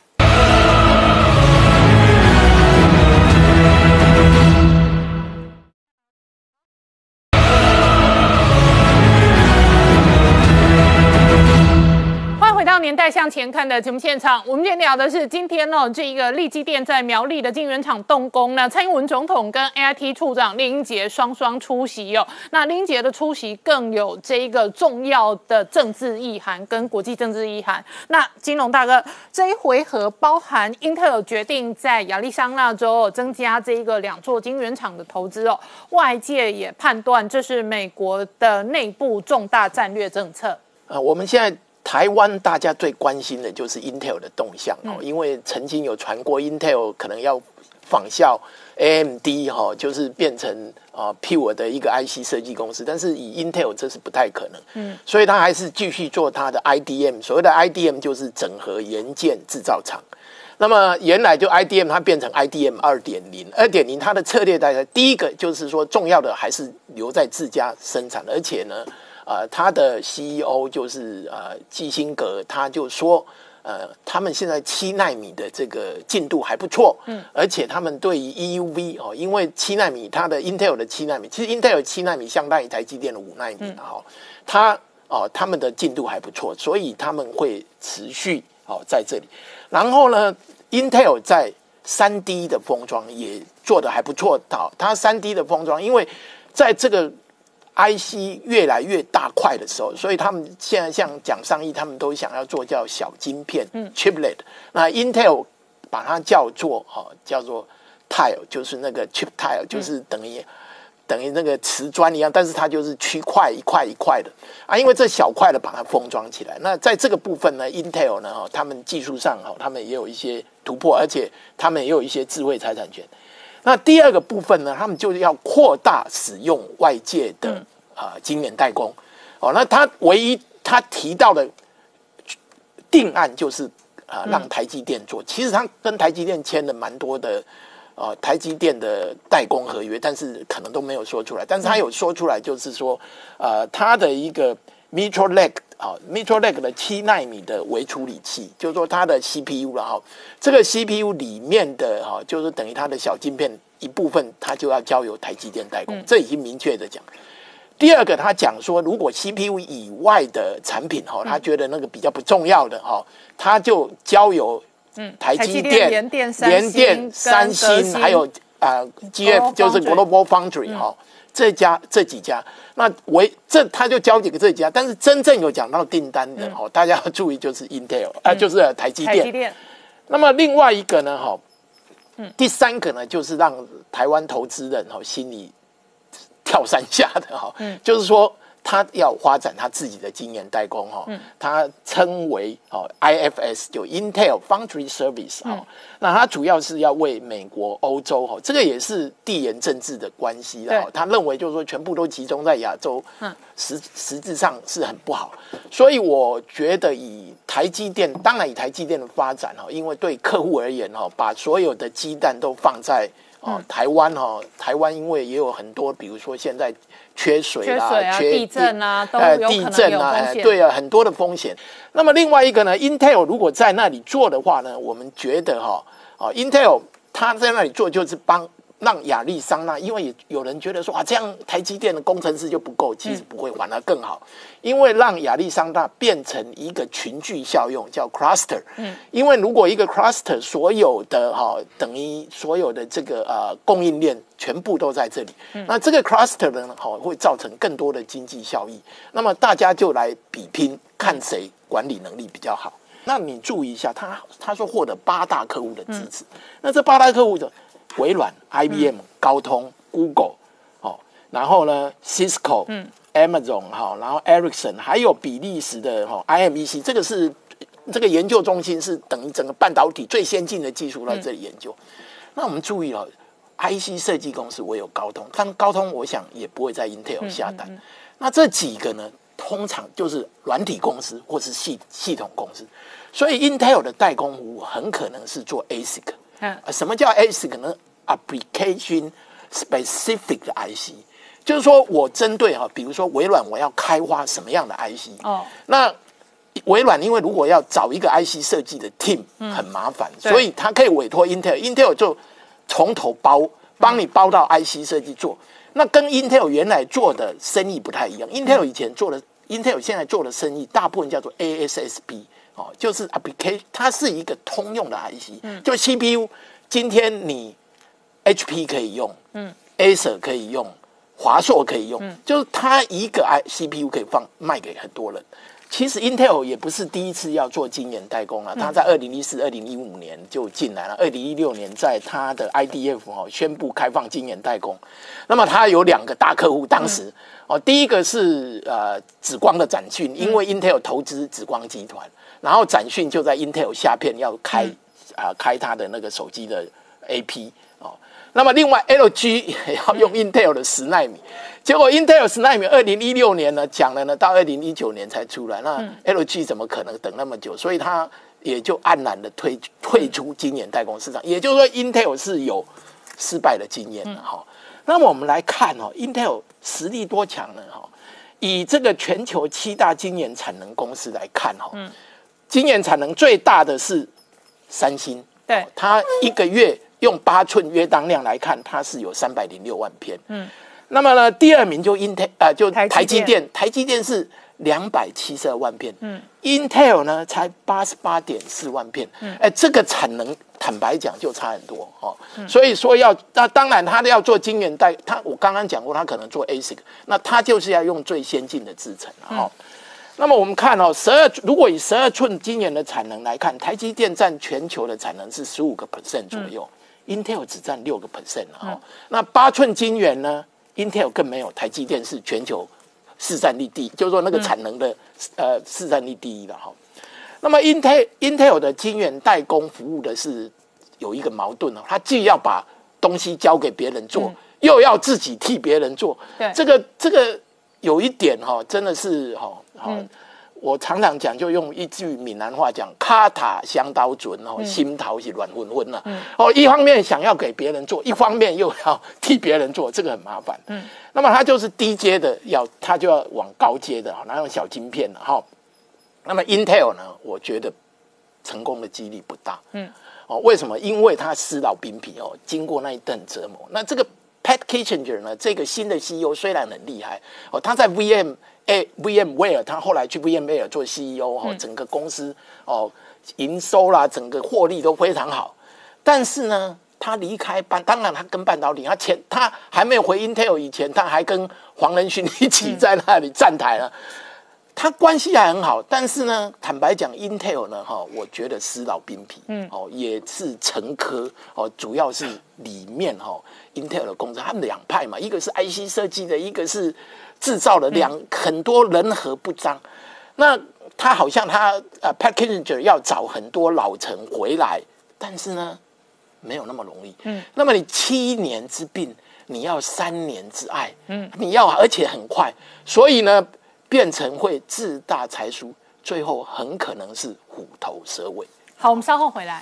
年代向前看》的节目现场，我们今天聊的是今天哦，这一个利基店在苗栗的晶圆厂动工呢，蔡英文总统跟 AIT 处长林英杰双双出席哦。那林英杰的出席更有这一个重要的政治意涵跟国际政治意涵。那金融大哥这一回合包含英特尔决定在亚利桑那州增加这一个两座晶圆厂的投资哦，外界也判断这是美国的内部重大战略政策。呃，我们现在台湾大家最关心的就是 Intel 的动向哦，因为曾经有传过 Intel 可能要仿效 AMD 哈，就是变成啊 Pure 的一个 IC 设计公司，但是以 Intel 这是不太可能，嗯，所以他还是继续做他的 IDM，所谓的 IDM 就是整合元件制造厂。那么原来就 IDM 它变成 IDM 二点零，二点零它的策略大概第一个就是说重要的还是留在自家生产，而且呢，呃，他的 CEO 就是呃基辛格，他就说，呃，他们现在七纳米的这个进度还不错，嗯，而且他们对于 EUV 哦，因为七纳米它的 Intel 的七纳米，其实 Intel 七纳米相当于台积电的五纳米哈，它哦他们的进度还不错，所以他们会持续哦在这里。然后呢，Intel 在三 D 的封装也做的还不错。好，它三 D 的封装，因为在这个 IC 越来越大块的时候，所以他们现在像蒋尚义他们都想要做叫小晶片，嗯，chiplet。那 Intel 把它叫做哈，叫做 tile，就是那个 chip tile，就是等于。等于那个瓷砖一样，但是它就是区块一块一块的啊，因为这小块的把它封装起来。那在这个部分呢，Intel 呢哈，他们技术上哈，他们也有一些突破，而且他们也有一些智慧财产权。那第二个部分呢，他们就是要扩大使用外界的啊晶圆代工哦。那他唯一他提到的定案就是啊，让台积电做。其实他跟台积电签了蛮多的。啊，台积电的代工合约，但是可能都没有说出来。但是他有说出来，就是说，呃，他的一个 Metro 啊，Metro Leg 的七纳米的微处理器，就是说它的 CPU 了哈这个 CPU 里面的哈，就是等于它的小晶片一部分，它就要交由台积电代工，这已经明确的讲。第二个，他讲说，如果 CPU 以外的产品哈，他觉得那个比较不重要的哈，他就交由。嗯，台积电、联电、三星，还有啊，GF 就是 Global Foundry 哈，这家这几家，那唯这他就交几个这几家，但是真正有讲到订单的哦，大家要注意就是 Intel 啊，就是台积电。那么另外一个呢哈，第三个呢就是让台湾投资人哈心里跳三下的哈，就是说。他要发展他自己的经验代工哈，他称为哦 IFS 就 Intel Foundry Service 哈，那他主要是要为美国、欧洲哈，这个也是地缘政治的关系了。他认为就是说全部都集中在亚洲，实实质上是很不好。所以我觉得以台积电，当然以台积电的发展哈，因为对客户而言哈，把所有的鸡蛋都放在哦台湾哈，台湾因为也有很多，比如说现在。缺水啊，缺地震啊，都有地震啊，对啊，很多的风险。那么另外一个呢，Intel 如果在那里做的话呢，我们觉得哈，啊，Intel 它在那里做就是帮。让亚利桑那，因为有人觉得说啊，这样台积电的工程师就不够，其实不会，玩得更好。因为让亚利桑那变成一个群聚效用，叫 cluster。嗯，因为如果一个 cluster 所有的哈，等于所有的这个呃供应链全部都在这里，那这个 cluster 呢，好会造成更多的经济效益。那么大家就来比拼，看谁管理能力比较好。那你注意一下，他他说获得八大客户的支持，那这八大客户的。微软、IBM、高通、Google，哦，然后呢，Cisco、嗯，Amazon 哈，然后 Ericsson，还有比利时的哈 IMEC，这个是这个研究中心是等于整个半导体最先进的技术在这里研究。那我们注意了，IC 设计公司我有高通，但高通我想也不会在 Intel 下单。那这几个呢，通常就是软体公司或是系系统公司，所以 Intel 的代工服务很可能是做 ASIC。什么叫 ASIC？可能 application specific 的 IC，就是说我针对哈，比如说微软，我要开发什么样的 IC？哦，那微软因为如果要找一个 IC 设计的 team 很麻烦，所以他可以委托 Intel，Intel 就从头包，帮你包到 IC 设计做。那跟 Intel 原来做的生意不太一样。Intel 以前做的，Intel 现在做的生意大部分叫做 ASSP。哦，就是 application，它是一个通用的 IC，就 CPU，今天你 HP 可以用，嗯，Acer 可以用，华硕可以用，就是它一个 I CPU 可以放卖给很多人。其实 Intel 也不是第一次要做晶圆代工了，它在二零一四、二零一五年就进来了，二零一六年在它的 IDF 哦宣布开放晶圆代工，那么它有两个大客户，当时。哦，第一个是呃紫光的展讯，因为 Intel 投资紫光集团，然后展讯就在 Intel 下片要开啊、开它的那个手机的 AP 哦。那么另外 LG 也要用 Intel 的十纳米，结果 Intel 十纳米二零一六年呢讲了呢，到二零一九年才出来，那 LG 怎么可能等那么久？所以它也就黯然的退退出晶圆代工市场。也就是说，Intel 是有失败的经验的哈。那么我们来看哦，Intel 实力多强呢？哈，以这个全球七大晶圆产能公司来看哈，晶圆产能最大的是三星，对哦它一个月用八寸约当量来看，它是有三百零六万片。嗯，那么呢，第二名就 Intel 啊、就台积电电，台积电是两百七十二万片。嗯，Intel 呢才八十八点四万片。嗯，哎，这个产能坦白讲就差很多哦。所以说要那当然他要做晶圆代，它我刚刚讲过，它可能做 ASIC，那它就是要用最先进的制程哦。那么我们看哦，十二如果以十二寸晶圆的产能来看，台积电占全球的产能是十五个 percent 左右、i n t e l 只占六个 percent 哦。那八寸晶圆呢，Intel 更没有，台积电是全球市占率第一，就是说那个产能的、呃市占率第一的哈。那么 Intel Intel 的晶圆代工服务的是有一个矛盾哦，它既要把东西交给别人做，又要自己替别人做。对这个这个有一点哈、真的是哈、哈、我常常讲，就用一句闽南话讲：“卡塔相刀准哦，心头是软昏昏呐。哦，一方面想要给别人做，一方面又要替别人做，这个很麻烦。嗯，那么他就是低阶的，要他就要往高阶的哈，那种小晶片了哈。那么 Intel 呢，我觉得成功的几率不大。嗯，哦，为什么？因为他撕老冰皮哦，经过那一顿折磨。那这个 Pat Kitchener 呢，这个新的 CEO 虽然很厉害哦，他在 VM 诶 VMware，他后来去 VMware 做 CEO 哦，整个公司哦营收啦，整个获利都非常好。但是呢，他离开半，当然他跟半导体，他前他还没有回 Intel 以前，他还跟黄仁勋一起在那里站台了。他关系还很好，但是呢，坦白讲，Intel 呢，哈，我觉得死老兵皮，嗯，哦，也是成科，哦，主要是里面哈，Intel 的公司，他们两派嘛，一个是 IC 设计的，一个是制造了，两、很多人和不彰。那他好像他呃 p a c k a g e r 要找很多老臣回来，但是呢，没有那么容易。嗯，那么你七年之病，你要三年之爱，嗯，你要而且很快，所以呢，变成会自大才疏，最后很可能是虎头蛇尾。好，我们稍后回来。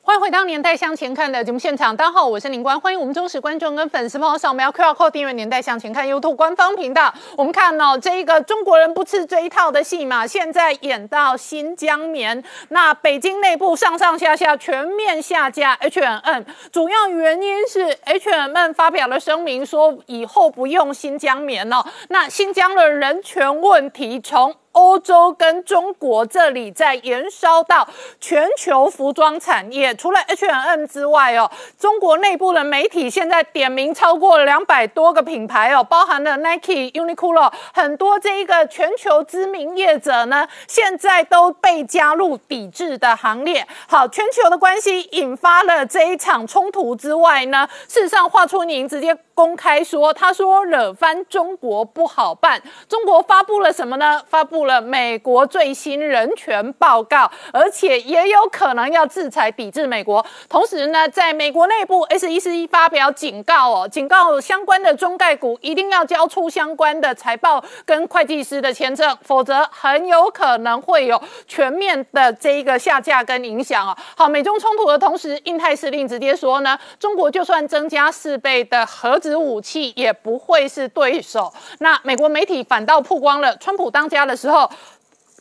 欢迎回到《年代向前看》的节目现场，大家好，我是林官，欢迎我们忠实观众跟粉丝朋友扫描 QR Code 订阅《年代向前看》YouTube 官方频道。我们看哦，这一个中国人不吃这一套的戏码，现在演到新疆棉，那北京内部上上下下全面下架 H&M，主要原因是 H&M 发表了声明说以后不用新疆棉哦，那新疆的人权问题从欧洲跟中国这里在延烧到全球服装产业，除了 H&M 之外哦，中国内部的媒体现在点名超过两百多个品牌哦，包含了 Nike、Uniqlo 很多这一个全球知名业者呢，现在都被加入抵制的行列。好，全球的关系引发了这一场冲突之外呢，事实上华春莹直接公开说，他说惹翻中国不好办。中国发布了什么呢？发布了美国最新人权报告，而且也有可能要制裁抵制美国。同时呢，在美国内部，SEC 发表警告哦，警告相关的中概股一定要交出相关的财报跟会计师的签证，否则很有可能会有全面的这一个下架跟影响哦。好，美中冲突的同时，印太司令直接说呢，中国就算增加四倍的核子武器，也不会是对手。那美国媒体反倒曝光了，川普当家的时候。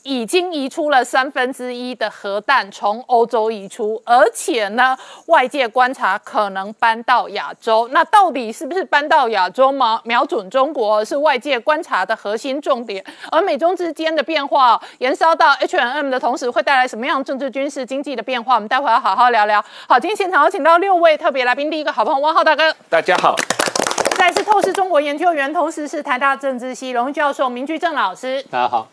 已经移出了三分之一的核弹从欧洲移出，而且呢，外界观察可能搬到亚洲。那到底是不是搬到亚洲吗？瞄准中国是外界观察的核心重点。而美中之间的变化延烧到 H&M 的同时，会带来什么样政治、军事、经济的变化？我们待会要好好聊聊。好，今天现场有请到六位特别来宾，第一个好朋友汪浩大哥，大家好，再是透视中国研究员，同时是台大政治系荣誉教授明居正老师。大家好。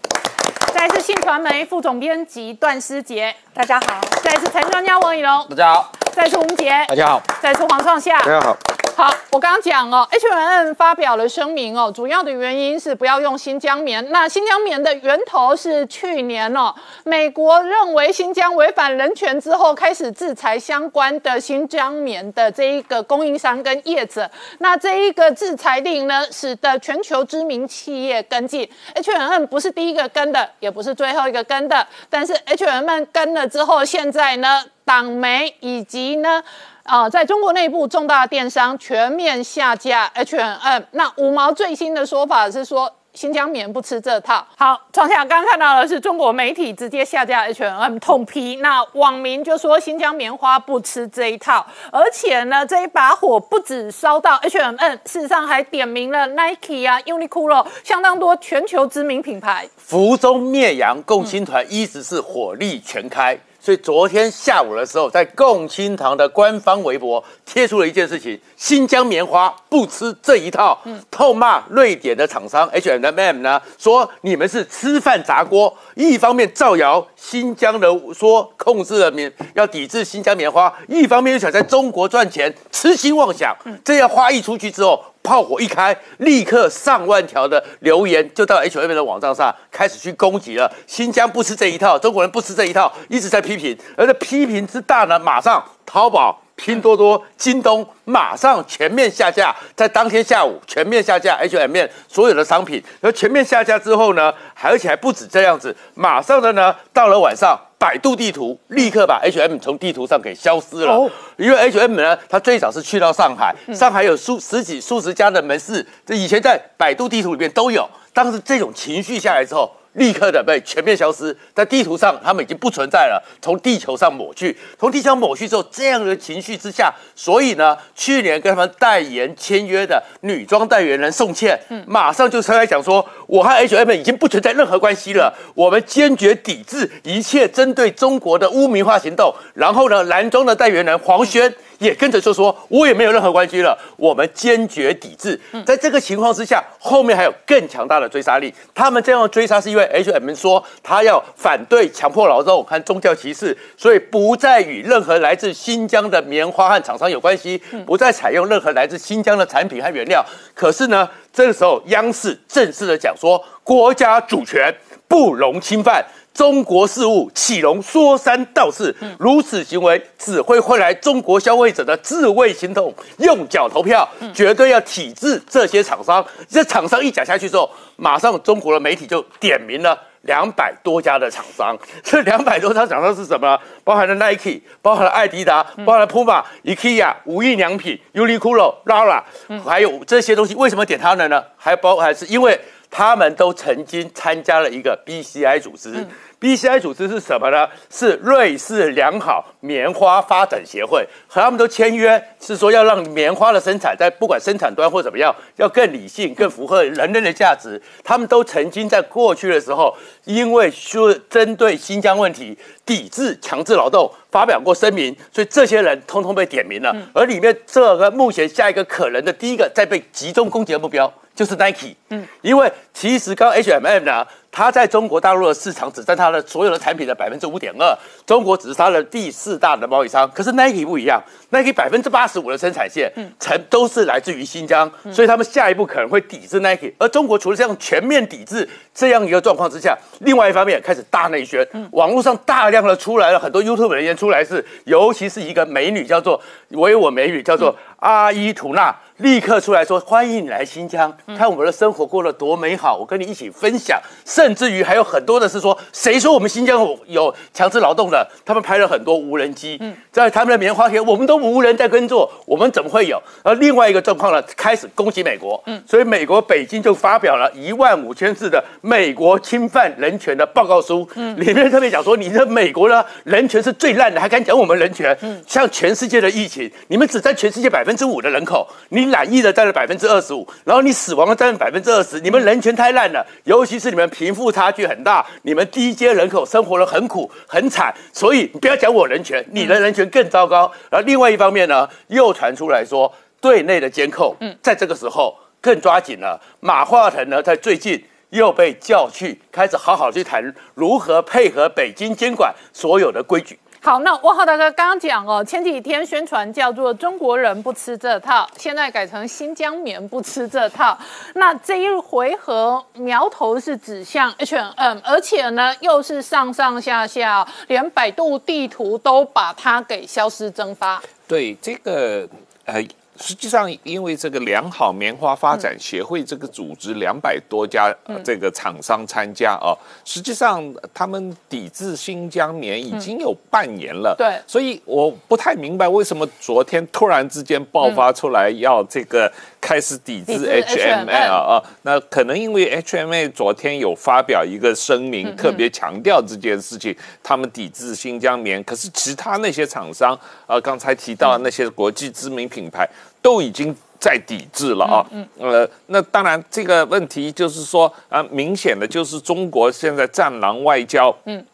再是信传媒副总编辑段思杰，大家好；再是财经专家王以龙，大家好；再是吴杰，大家好；再是黄创夏，大家好。好，我刚刚讲哦，H&M 发表了声明哦，主要的原因是不要用新疆棉。那新疆棉的源头是去年哦，美国认为新疆违反人权之后，开始制裁相关的新疆棉的这一个供应商跟业者。那这一个制裁令呢，使得全球知名企业跟进。H&M 不是第一个跟的，也不是最后一个跟的，但是 H&M 跟了之后，现在呢，党媒以及呢。啊，在中国内部，重大电商全面下架 H&M。那五毛最新的说法是说，新疆棉不吃这套。好，创下刚刚看到的是中国媒体直接下架 H&M，痛批。那网民就说新疆棉花不吃这一套，而且呢，这一把火不止烧到 H&M，事实上还点名了 Nike 啊、Uniqlo，相当多全球知名品牌。福中灭洋，共青团一直是火力全开。所以昨天下午的时候，在共青堂的官方微博贴出了一件事情：新疆棉花不吃这一套，痛骂瑞典的厂商 H M M 呢，说你们是吃饭砸锅，一方面造谣新疆的说控制了棉，要抵制新疆棉花，一方面又想在中国赚钱，痴心妄想。这样花一出去之后。炮火一开，立刻上万条的留言就到 H&M 的网站上开始去攻击了。新疆不吃这一套，中国人不吃这一套，一直在批评。而这批评之大呢，马上淘宝、拼多多、京东马上全面下架，在当天下午全面下架 H&M 所有的商品。而全面下架之后呢，而且还不止这样子，马上的呢，到了晚上。百度地图立刻把 H&M 从地图上给消失了，因为 H&M 呢，它最早是去到上海，上海有数十几、数十家的门市，这以前在百度地图里面都有。当时这种情绪下来之后。立刻的被全面消失，在地图上他们已经不存在了，从地球上抹去。从地球上抹去之后，这样的情绪之下，所以呢，去年跟他们代言签约的女装代言人宋茜，马上就出来讲说，我和 H&M 已经不存在任何关系了，我们坚决抵制一切针对中国的污名化行动。然后呢，男装的代言人黄轩。也跟着就说，我也没有任何关系了。我们坚决抵制。在这个情况之下，后面还有更强大的追杀力。他们这样追杀是因为 H&M 说他要反对强迫劳动和宗教歧视，所以不再与任何来自新疆的棉花和厂商有关系，不再采用任何来自新疆的产品和原料。可是呢，这个时候央视正式的讲说，国家主权不容侵犯。中国事务岂容说三道四？如此行为只会换来中国消费者的自卫行动，用脚投票，绝对要体制这些厂商。这厂商一讲下去之后，马上中国的媒体就点名了两百多家的厂商。这两百多家厂商是什么？包含了 Nike，包含了艾迪达，包含了 Puma、IKEA、无印良品、Uniqlo、Lara，还有这些东西，为什么点他们呢？还包含是因为他们都曾经参加了一个 BCI 组织。BCI 组织是什么呢？是瑞士良好棉花发展协会，和他们都签约，是说要让棉花的生产在不管生产端或怎么样，要更理性、更符合人类的价值。他们都曾经在过去的时候，因为说针对新疆问题、抵制强制劳动，发表过声明，所以这些人通通被点名了。而里面这个目前下一个可能的第一个在被集中攻击的目标。就是 Nike，嗯，因为其实刚 H&M 呢，它在中国大陆的市场只占它的所有的产品的百分之五点二，中国只是它的第四大的贸易商。可是 Nike 不一样，Nike 百分之八十五的生产线，嗯，成都是来自于新疆，所以他们下一步可能会抵制 Nike。而中国除了这样全面抵制这样一个状况之下，另外一方面开始大内宣，网络上大量的出来了很多 YouTube 人员出来是，尤其是一个美女叫做维我美女叫做阿依图娜。立刻出来说欢迎你来新疆，看我们的生活过得多美好，我跟你一起分享。甚至于还有很多的是说，谁说我们新疆有有强制劳动的？他们拍了很多无人机，在他们的棉花田，我们都无人在耕作，我们怎么会有？而另外一个状况呢，开始攻击美国，所以美国北京就发表了一万五千字的美国侵犯人权的报告书，里面特别讲说，你的美国呢人权是最烂的，还敢讲我们人权？像全世界的疫情，你们只占全世界百分之五的人口，你染疫的占了百分之二十五，然后你死亡的占了百分之二十，你们人权太烂了，尤其是你们贫富差距很大，你们低阶人口生活的很苦很惨，所以你不要讲我人权，你的人权更糟糕。然后另外一方面呢，又传出来说对内的监控，在这个时候更抓紧了。马化腾呢，在最近又被叫去开始好好去谈如何配合北京监管所有的规矩。好，那汪浩大哥刚刚讲哦，前几天宣传叫做中国人不吃这套，现在改成新疆棉不吃这套。那这一回合苗头是指向 H&M，而且呢又是上上下下，连百度地图都把它给消失蒸发。对这个，呃。实际上，因为这个良好棉花发展协会这个组织两百多家这个厂商参加啊，实际上他们抵制新疆棉已经有半年了。对，所以我不太明白为什么昨天突然之间爆发出来要这个开始抵制 HMA 啊啊，那可能因为 HMA 昨天有发表一个声明，特别强调这件事情，他们抵制新疆棉，可是其他那些厂商啊，刚才提到那些国际知名品牌。都已经在抵制了啊，呃，那当然这个问题就是说啊，明显的就是中国现在战狼外交，嗯，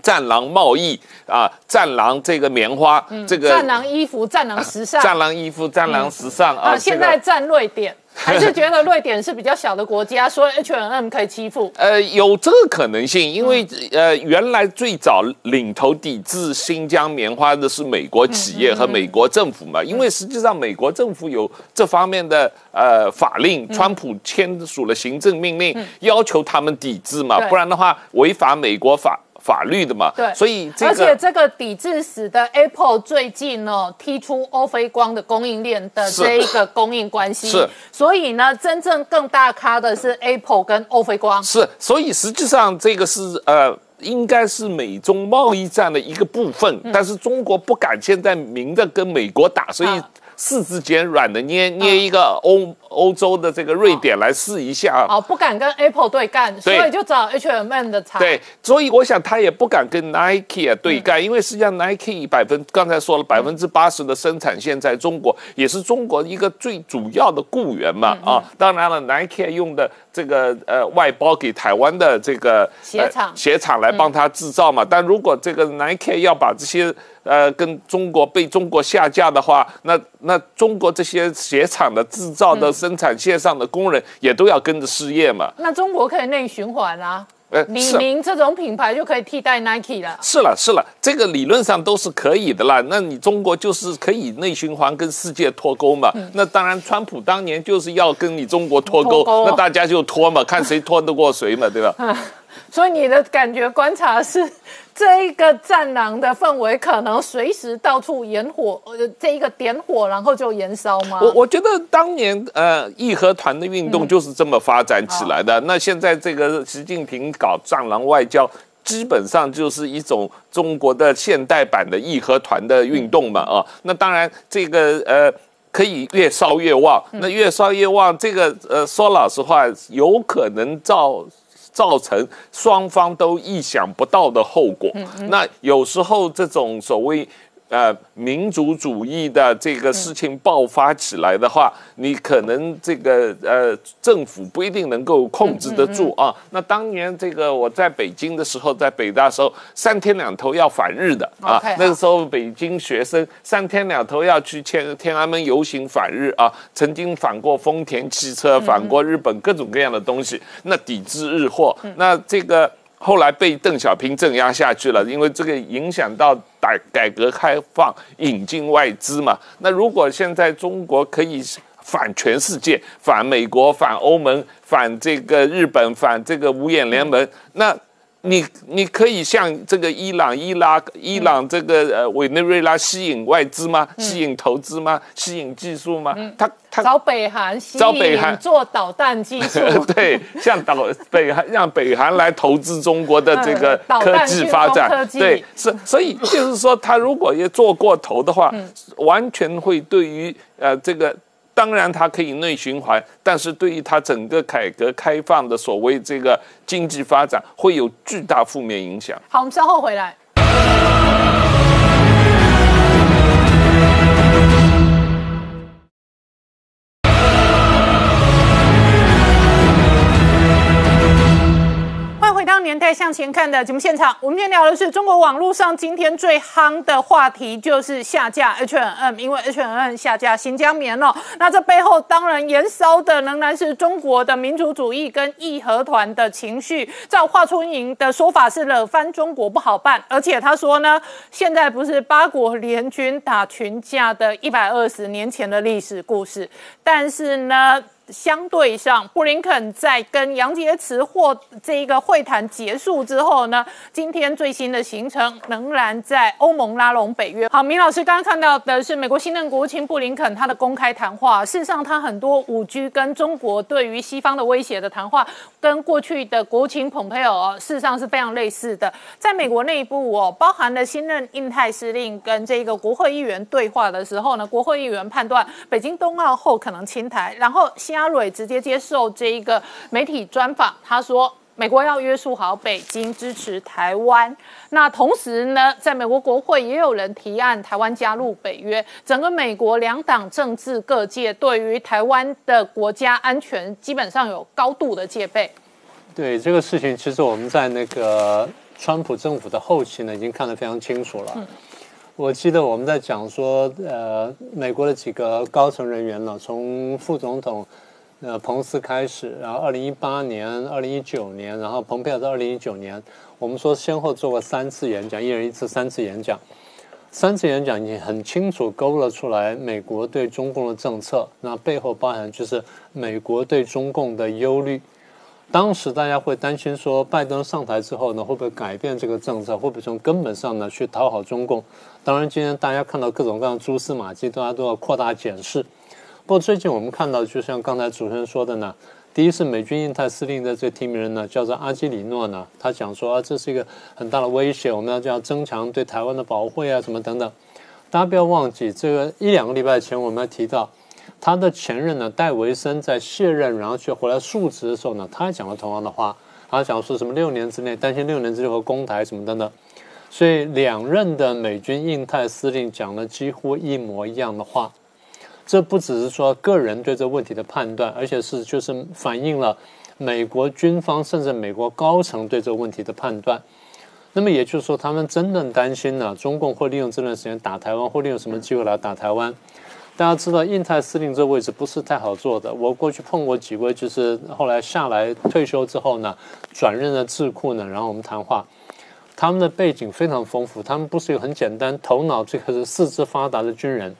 战狼贸易啊，战狼这个棉花，这个战狼衣服，战狼时尚，战狼衣服，战狼时尚啊，现在战瑞典。还是觉得瑞典是比较小的国家，所以 H&M 可以欺负。呃，有这个可能性，因为呃，原来最早领头抵制新疆棉花的是美国企业和美国政府嘛，因为实际上美国政府有这方面的呃法令，川普签署了行政命令，要求他们抵制嘛，不然的话违反美国法。法律的嘛，对，所以而且这个抵制使得 Apple 最近呢踢出欧菲光的供应链的这一个供应关系，是，所以呢，真正更大咖的是 Apple 跟欧菲光，是，所以实际上这个是呃，应该是美中贸易战的一个部分，但是中国不敢现在明着跟美国打，所以。四之间软的捏捏一个欧欧洲的这个瑞典来试一下，哦，不敢跟 Apple 对干，所以就找 H&M 的厂。对，所以我想他也不敢跟 Nike 对干，因为实际上 Nike 百分刚才说了百分之八十的生产线在中国，也是中国一个最主要的雇员嘛啊。当然了，Nike 用的这个呃外包给台湾的这个鞋厂鞋厂来帮他制造嘛。但如果这个 Nike 要把这些呃，跟中国被中国下架的话，那那中国这些鞋厂的制造的生产线上的工人也都要跟着失业嘛？那中国可以内循环啊？呃，李宁这种品牌就可以替代 Nike 了。是了，是了，这个理论上都是可以的啦。那你中国就是可以内循环跟世界脱钩嘛？那当然，川普当年就是要跟你中国脱钩，那大家就脱嘛，看谁脱得过谁嘛，对吧？所以你的感觉观察是，这一个战狼的氛围可能随时到处燃火，呃，这一个点火然后就燃烧吗？我我觉得当年呃义和团的运动就是这么发展起来的。那现在这个习近平搞战狼外交，基本上就是一种中国的现代版的义和团的运动嘛啊。那当然这个呃可以越烧越旺，那越烧越旺，这个呃说老实话，有可能造。造成双方都意想不到的后果。那有时候这种所谓。呃，民族主义的这个事情爆发起来的话，你可能这个呃政府不一定能够控制得住啊。那当年这个我在北京的时候，在北大时候，三天两头要反日的啊。那个时候北京学生三天两头要去天天安门游行反日啊，曾经反过丰田汽车，反过日本各种各样的东西，那抵制日货。那这个。后来被邓小平镇压下去了，因为这个影响到改改革开放、引进外资嘛。那如果现在中国可以反全世界、反美国、反欧盟、反这个日本、反这个五眼联盟，那你你可以像这个伊朗、伊拉克、伊朗这个呃委内瑞拉吸引外资吗？吸引投资吗？吸引技术吗？他他找北韩吸找北韩引做导弹技术，对，像导北韩让北韩来投资中国的这个科技发展对，是所以就是说，他如果也做过头的话，嗯完全会对于呃这个。当然，它可以内循环，但是对于它整个改革开放的所谓这个经济发展，会有巨大负面影响。好，我们稍后回来。年代向前看的节目现场。我们今天聊的是中国网络上今天最夯的话题，就是下架 H&M，因为 H&M 下架新疆棉了。那这背后当然燃烧的仍然是中国的民族主义跟义和团的情绪。照华春莹的说法是惹翻中国不好办，而且他说呢，现在不是八国联军打群架的一百二十年前的历史故事，但是呢。相对上，布林肯在跟杨洁篪或这一个会谈结束之后呢，今天最新的行程仍然在欧盟拉拢北约。好，明老师刚刚看到的是美国新任国务卿布林肯他的公开谈话，事实上他很多五 G 跟中国对于西方的威胁的谈话，跟过去的国务卿蓬佩奥，事实上是非常类似的。在美国内部哦，包含了新任印太司令跟这个国会议员对话的时候呢，国会议员判断北京冬奥后可能清台，然后拉蕊直接接受这一个媒体专访，他说。美国要约束好北京，支持台湾。那同时呢，在美国国会也有人提案台湾加入北约。整个美国两党政治各界对于台湾的国家安全基本上有高度的戒备。对这个事情，其实我们在那个川普政府的后期呢，已经看得非常清楚了。我记得我们在讲说，呃，美国的几个高层人员呢，从副总统呃彭斯开始，然后二零一八年、二零一九年，然后蓬佩奥在二零一九年，我们说先后做过三次演讲，一人一次，三次演讲。三次演讲已经很清楚勾勒出来美国对中共的政策，那背后包含就是美国对中共的忧虑。当时大家会担心说，拜登上台之后呢，会不会改变这个政策，会不会从根本上呢去讨好中共？当然，今天大家看到各种各样蛛丝马迹，大家都要扩大检视。不过最近我们看到，就像刚才主持人说的呢，第一是美军印太司令的这提名人呢，叫做阿基里诺呢，他讲说啊，这是一个很大的威胁，我们要就要增强对台湾的保护啊，什么等等。大家不要忘记，这个一两个礼拜前我们还提到。他的前任呢，戴维森在卸任，然后却回来述职的时候呢，他也讲了同样的话。他讲说什么六年之内担心六年之后攻台什么等等。所以两任的美军印太司令讲了几乎一模一样的话。这不只是说个人对这问题的判断，而且是就是反映了美国军方甚至美国高层对这个问题的判断。那么也就是说，他们真正担心呢，中共会利用这段时间打台湾，或利用什么机会来打台湾。大家知道，印太司令这位置不是太好做的。我过去碰过几位，就是后来下来退休之后呢，转任了智库呢，然后我们谈话，他们的背景非常丰富，他们不是一个很简单、头脑这个是四肢发达的军人，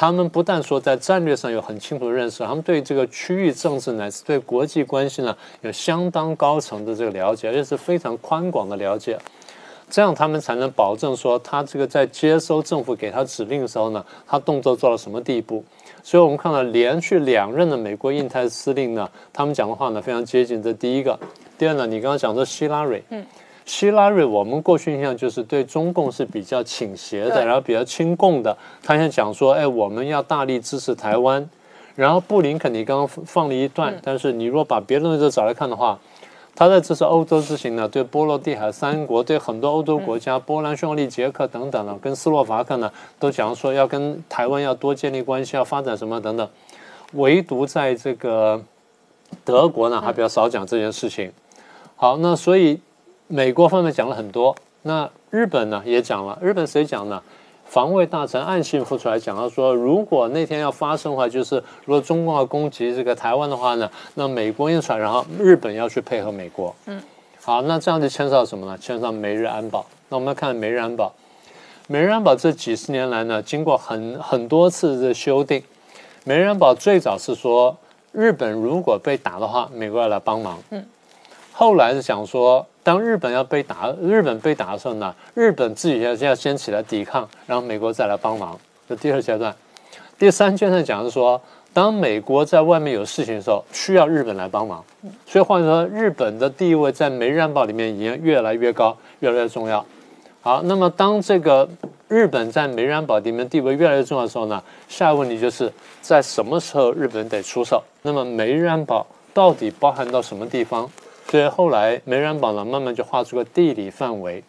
他们不但说在战略上有很清楚的认识，他们对这个区域政治乃至对国际关系呢有相当高层的这个了解，而且是非常宽广的了解。这样他们才能保证说，他这个在接收政府给他指令的时候呢，他动作做到什么地步。所以我们看到连续两任的美国印太司令呢，他们讲的话呢非常接近。这第一个，第二呢，你刚刚讲说希拉蕊，嗯，希拉瑞我们过去印象就是对中共是比较倾斜的，然后比较亲共的。他现在讲说，哎，我们要大力支持台湾。然后布林肯你刚刚放了一段，但是你如果把别的东西都找来看的话。他在这次欧洲之行呢，对波罗的海三国，对很多欧洲国家，波兰、匈牙利、捷克等等呢，跟斯洛伐克呢，都讲说要跟台湾要多建立关系，要发展什么等等。唯独在这个德国呢，还比较少讲这件事情。好，那所以美国方面讲了很多，那日本呢也讲了。日本谁讲呢？防卫大臣岸信夫出来讲到说，如果那天要发生的话，就是如果中共要攻击这个台湾的话呢，那美国印船，然后日本要去配合美国。嗯，好，那这样就牵涉到什么呢？牵涉到美日安保。那我们来看美日安保。美日安保这几十年来呢，经过很很多次的修订。美日安保最早是说，日本如果被打的话，美国要来帮忙。嗯，后来是讲说，当日本要被打，日本被打的时候呢，日本自己要要先起来抵抗，然后美国再来帮忙。这第二阶段，第三阶段讲的是说，当美国在外面有事情的时候，需要日本来帮忙。所以换句话说，日本的地位在《美日安保》里面已经越来越高，越来越重要。好，那么当这个日本在《美日安保》里面地位越来越重要的时候呢，下一个问题就是在什么时候日本得出手？那么《美日安保》到底包含到什么地方？所以后来美日安保呢，慢慢就画出个地理范围。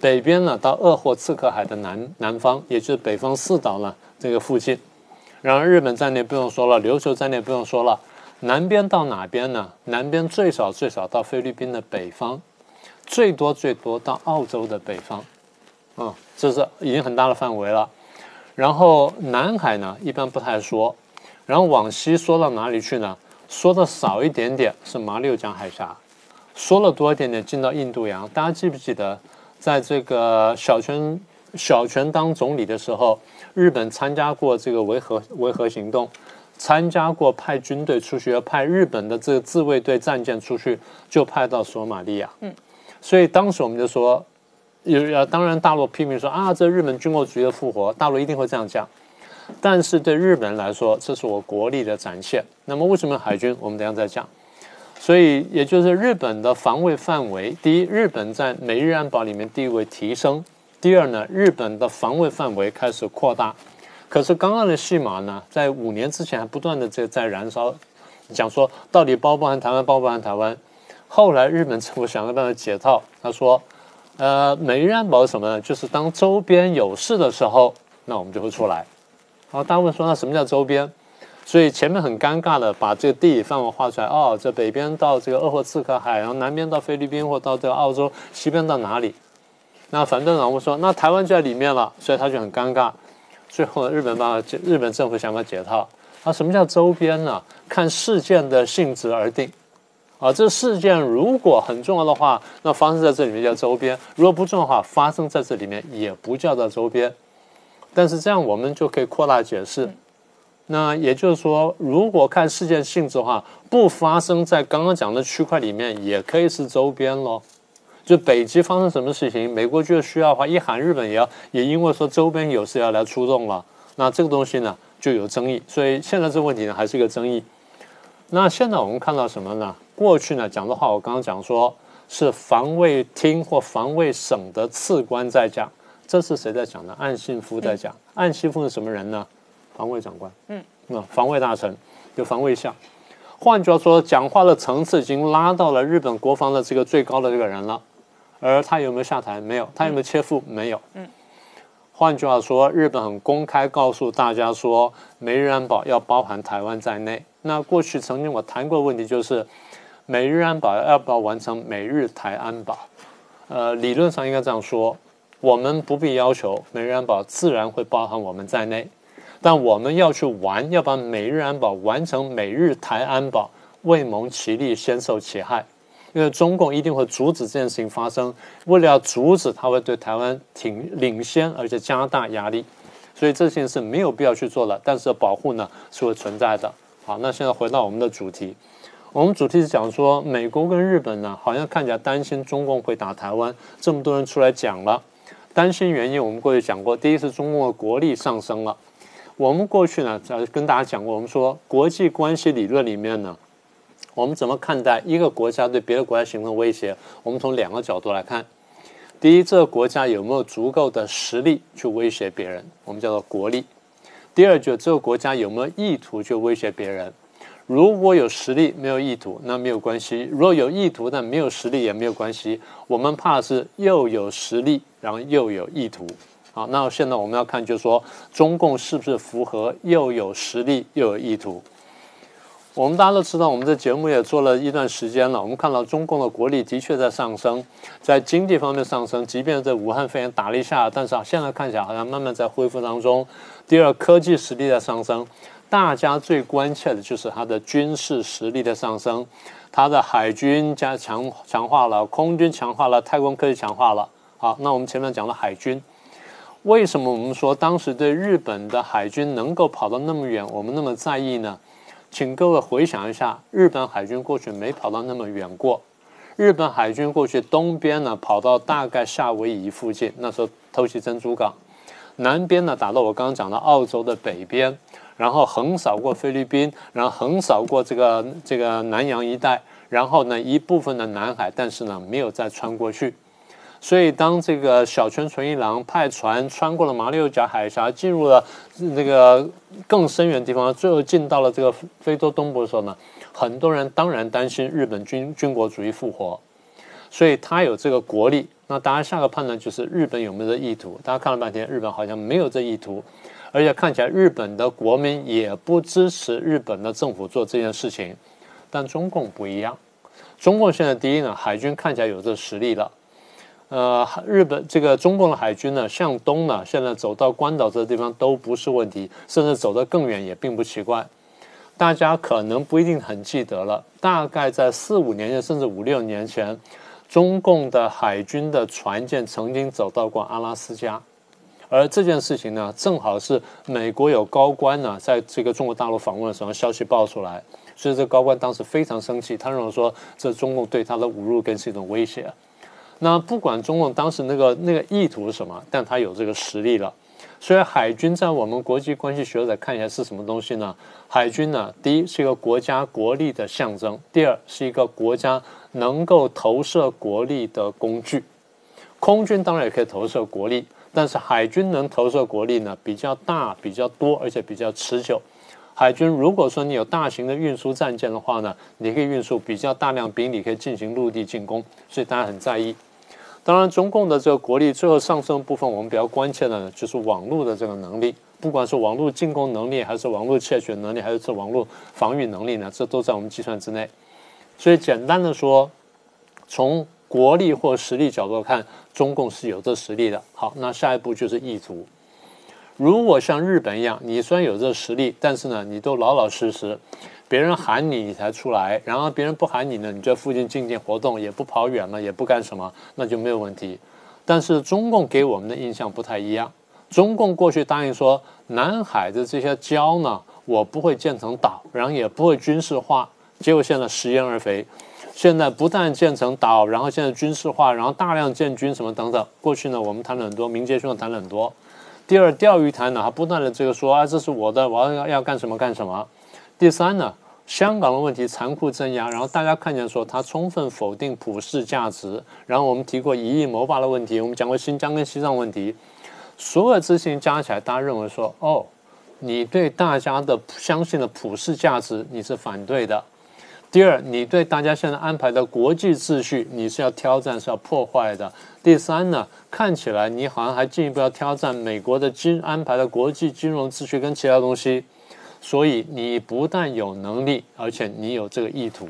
北边呢，到鄂霍次克海的南南方，也就是北方四岛呢这个附近。然而日本在内不用说了，琉球在内不用说了。南边到哪边呢？南边最少最少到菲律宾的北方，最多最多到澳洲的北方。啊，这是已经很大的范围了。然后南海呢，一般不太说。然后往西说到哪里去呢？说的少一点点是马六甲海峡，说了多一点点进到印度洋。大家记不记得，在这个小泉小泉当总理的时候，日本参加过这个维和维和行动，参加过派军队出去，要派日本的这个自卫队战舰出去，就派到索马利亚。嗯，所以当时我们就说，有当然大陆批评说啊，这日本军国主义的复活，大陆一定会这样讲。但是对日本来说，这是我国力的展现。那么为什么海军？我们等下再讲。所以也就是日本的防卫范围，第一，日本在美日安保里面地位提升；第二呢，日本的防卫范围开始扩大。可是刚刚的戏码呢，在五年之前还不断的在在燃烧，讲说到底包不包含台湾，包不包含台湾。后来日本政府想了办法解套，他说，呃，美日安保什么呢？就是当周边有事的时候，那我们就会出来。然后，大家问说那什么叫周边？所以前面很尴尬的把这个地理范围画出来。哦，这北边到这个鄂霍次克海，然后南边到菲律宾或到这个澳洲，西边到哪里？那反对党会说，那台湾就在里面了，所以他就很尴尬。最后日本把日本政府想法解套。啊，什么叫周边呢？看事件的性质而定。啊，这事件如果很重要的话，那发生在这里面叫周边；如果不重要的话，发生在这里面也不叫做周边。但是这样我们就可以扩大解释，那也就是说，如果看事件性质的话，不发生在刚刚讲的区块里面，也可以是周边咯。就北极发生什么事情，美国觉得需要的话，一喊日本也要，也因为说周边有事要来出动了，那这个东西呢就有争议。所以现在这个问题呢还是一个争议。那现在我们看到什么呢？过去呢讲的话，我刚刚讲说是防卫厅或防卫省的次官在讲。这是谁在讲呢？岸信夫在讲。岸信夫是什么人呢？防卫长官。嗯，那防卫大臣，就防卫相。换句话说，讲话的层次已经拉到了日本国防的这个最高的这个人了。而他有没有下台？没有。他有没有切腹？没有。嗯。换句话说，日本很公开告诉大家说，美日安保要包含台湾在内。那过去曾经我谈过问题，就是美日安保要不要完成美日台安保？呃，理论上应该这样说。我们不必要求美日安保自然会包含我们在内，但我们要去玩，要把美日安保完成美日台安保，未蒙其利，先受其害。因为中共一定会阻止这件事情发生，为了要阻止，他会对台湾挺领先，而且加大压力。所以这件事没有必要去做了，但是保护呢是会存在的。好，那现在回到我们的主题，我们主题是讲说美国跟日本呢，好像看起来担心中共会打台湾，这么多人出来讲了。担心原因，我们过去讲过。第一是中共的国力上升了。我们过去呢，在跟大家讲过，我们说国际关系理论里面呢，我们怎么看待一个国家对别的国家形成威胁？我们从两个角度来看。第一，这个国家有没有足够的实力去威胁别人？我们叫做国力。第二，就这个国家有没有意图去威胁别人？如果有实力没有意图，那没有关系；如果有意图但没有实力也没有关系。我们怕的是又有实力，然后又有意图。好，那现在我们要看，就是说中共是不是符合又有实力又有意图？我们大家都知道，我们这节目也做了一段时间了。我们看到中共的国力的确在上升，在经济方面上升，即便在武汉肺炎打了一下，但是啊，现在看起来好像慢慢在恢复当中。第二，科技实力在上升。大家最关切的就是它的军事实力的上升，它的海军加强强化了，空军强化了，太空科技强化了。好，那我们前面讲了海军，为什么我们说当时对日本的海军能够跑到那么远，我们那么在意呢？请各位回想一下，日本海军过去没跑到那么远过。日本海军过去东边呢，跑到大概夏威夷附近，那时候偷袭珍珠港；南边呢，打到我刚刚讲的澳洲的北边，然后横扫过菲律宾，然后横扫过这个这个南洋一带，然后呢一部分的南海，但是呢没有再穿过去。所以，当这个小泉纯一郎派船穿过了马六甲海峡，进入了那个更深远的地方，最后进到了这个非洲东部的时候呢，很多人当然担心日本军军国主义复活，所以他有这个国力。那当然，下个判断就是日本有没有这意图？大家看了半天，日本好像没有这意图，而且看起来日本的国民也不支持日本的政府做这件事情。但中共不一样，中共现在第一呢，海军看起来有这实力了。呃，日本这个中共的海军呢，向东呢，现在走到关岛这个地方都不是问题，甚至走得更远也并不奇怪。大家可能不一定很记得了，大概在四五年前，甚至五六年前，中共的海军的船舰曾经走到过阿拉斯加，而这件事情呢，正好是美国有高官呢，在这个中国大陆访问的时候，消息爆出来，所以这高官当时非常生气，他认为说这中共对他的侮辱跟是一种威胁。那不管中共当时那个那个意图是什么，但他有这个实力了。所以海军在我们国际关系学者看起来是什么东西呢？海军呢，第一是一个国家国力的象征，第二是一个国家能够投射国力的工具。空军当然也可以投射国力，但是海军能投射国力呢比较大、比较多，而且比较持久。海军如果说你有大型的运输战舰的话呢，你可以运输比较大量兵力，可以进行陆地进攻，所以大家很在意。当然，中共的这个国力最后上升部分，我们比较关切的呢，就是网络的这个能力。不管是网络进攻能力，还是网络窃取能力，还是这网络防御能力呢，这都在我们计算之内。所以，简单的说，从国力或实力角度看，中共是有这实力的。好，那下一步就是意图。如果像日本一样，你虽然有这实力，但是呢，你都老老实实。别人喊你，你才出来；然后别人不喊你呢，你在附近静静活动，也不跑远了，也不干什么，那就没有问题。但是中共给我们的印象不太一样。中共过去答应说，南海的这些礁呢，我不会建成岛，然后也不会军事化。结果现在食言而肥，现在不但建成岛，然后现在军事化，然后大量建军什么等等。过去呢，我们谈了很多，民间兄谈了很多。第二，钓鱼台呢，还不断的这个说啊，这是我的，我要要干什么干什么。第三呢？香港的问题残酷镇压，然后大家看见说他充分否定普世价值，然后我们提过一亿谋霸的问题，我们讲过新疆跟西藏问题，所有这些加起来，大家认为说哦，你对大家的相信的普世价值你是反对的。第二，你对大家现在安排的国际秩序你是要挑战是要破坏的。第三呢，看起来你好像还进一步要挑战美国的金安排的国际金融秩序跟其他东西。所以你不但有能力，而且你有这个意图。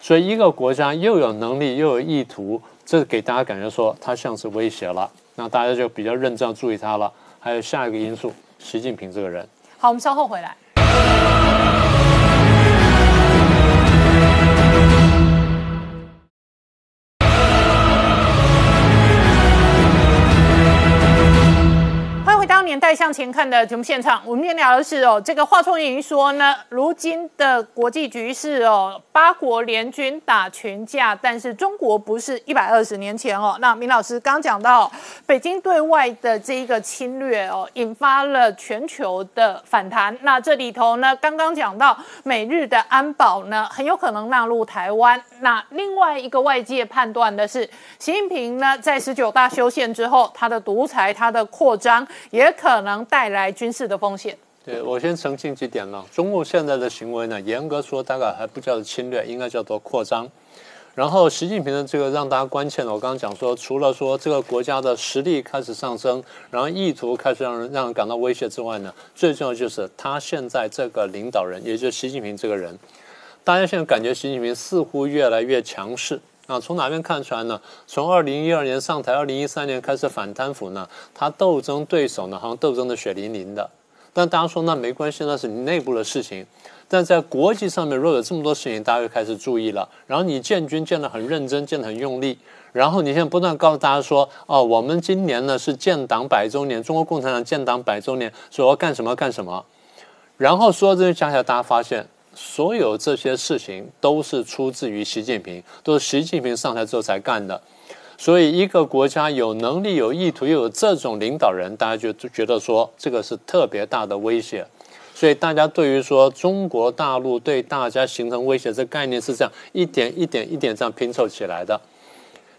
所以一个国家又有能力又有意图，这给大家感觉说它像是威胁了。那大家就比较认真注意它了。还有下一个因素，习近平这个人。好，我们稍后回来。年代向前看的节目现场，我们今天聊的是哦，这个华春莹说呢，如今的国际局势哦，八国联军打群架，但是中国不是一百二十年前哦。那明老师刚讲到，北京对外的这一个侵略哦，引发了全球的反弹。那这里头呢，刚刚讲到美日的安保呢，很有可能纳入台湾。那另外一个外界判断的是，习近平呢，在十九大修宪之后，他的独裁、他的扩张也。可能带来军事的风险。对我先澄清几点了？中共现在的行为呢，严格说大概还不叫做侵略，应该叫做扩张。然后习近平的这个让大家关切呢，我刚刚讲说，除了说这个国家的实力开始上升，然后意图开始让人让人感到威胁之外呢，最重要就是他现在这个领导人，也就是习近平这个人，大家现在感觉习近平似乎越来越强势。啊，从哪边看出来呢？从二零一二年上台，二零一三年开始反贪腐呢，他斗争对手呢，好像斗争的血淋淋的。但大家说那没关系，那是你内部的事情。但在国际上面，若有这么多事情，大家就开始注意了。然后你建军建得很认真，建得很用力。然后你现在不断告诉大家说，哦，我们今年呢是建党百周年，中国共产党建党百周年，说要干什么干什么。然后说这些讲起来，大家发现所有这些事情都是出自于习近平，都是习近平上台之后才干的。所以，一个国家有能力、有意图又有这种领导人，大家就觉得说这个是特别大的威胁。所以，大家对于说中国大陆对大家形成威胁这概念是这样一点一点一点这样拼凑起来的。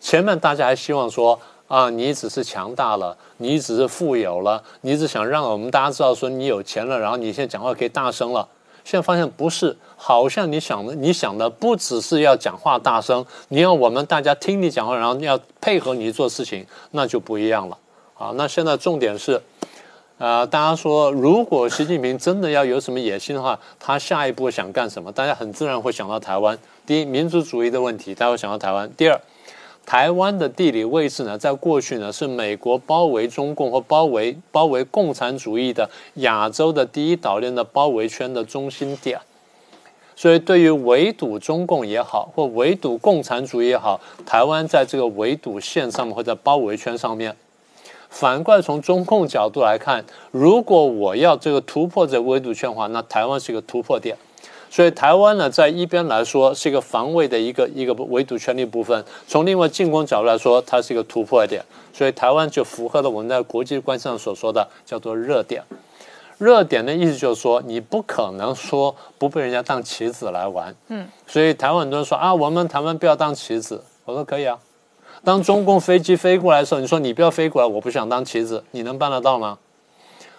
前面大家还希望说啊，你只是强大了，你只是富有了，你只想让我们大家知道说你有钱了，然后你现在讲话可以大声了。现在发现不是，好像你想的，你想的不只是要讲话大声，你要我们大家听你讲话，然后要配合你做事情，那就不一样了。啊，那现在重点是，呃，大家说，如果习近平真的要有什么野心的话，他下一步想干什么？大家很自然会想到台湾。第一，民族主义的问题，大家会想到台湾。第二。台湾的地理位置呢，在过去呢是美国包围中共或包围包围共产主义的亚洲的第一岛链的包围圈的中心点，所以对于围堵中共也好，或围堵共产主义也好，台湾在这个围堵线上面或者包围圈上面。反过来从中共角度来看，如果我要这个突破这围堵圈的话，那台湾是一个突破点。所以台湾呢，在一边来说是一个防卫的一个一个围堵权力部分；从另外进攻角度来说，它是一个突破点。所以台湾就符合了我们在国际关系上所说的叫做热点。热点的意思就是说，你不可能说不被人家当棋子来玩。嗯。所以台湾很多人说啊，我们台湾不要当棋子。我说可以啊。当中共飞机飞过来的时候，你说你不要飞过来，我不想当棋子，你能办得到吗？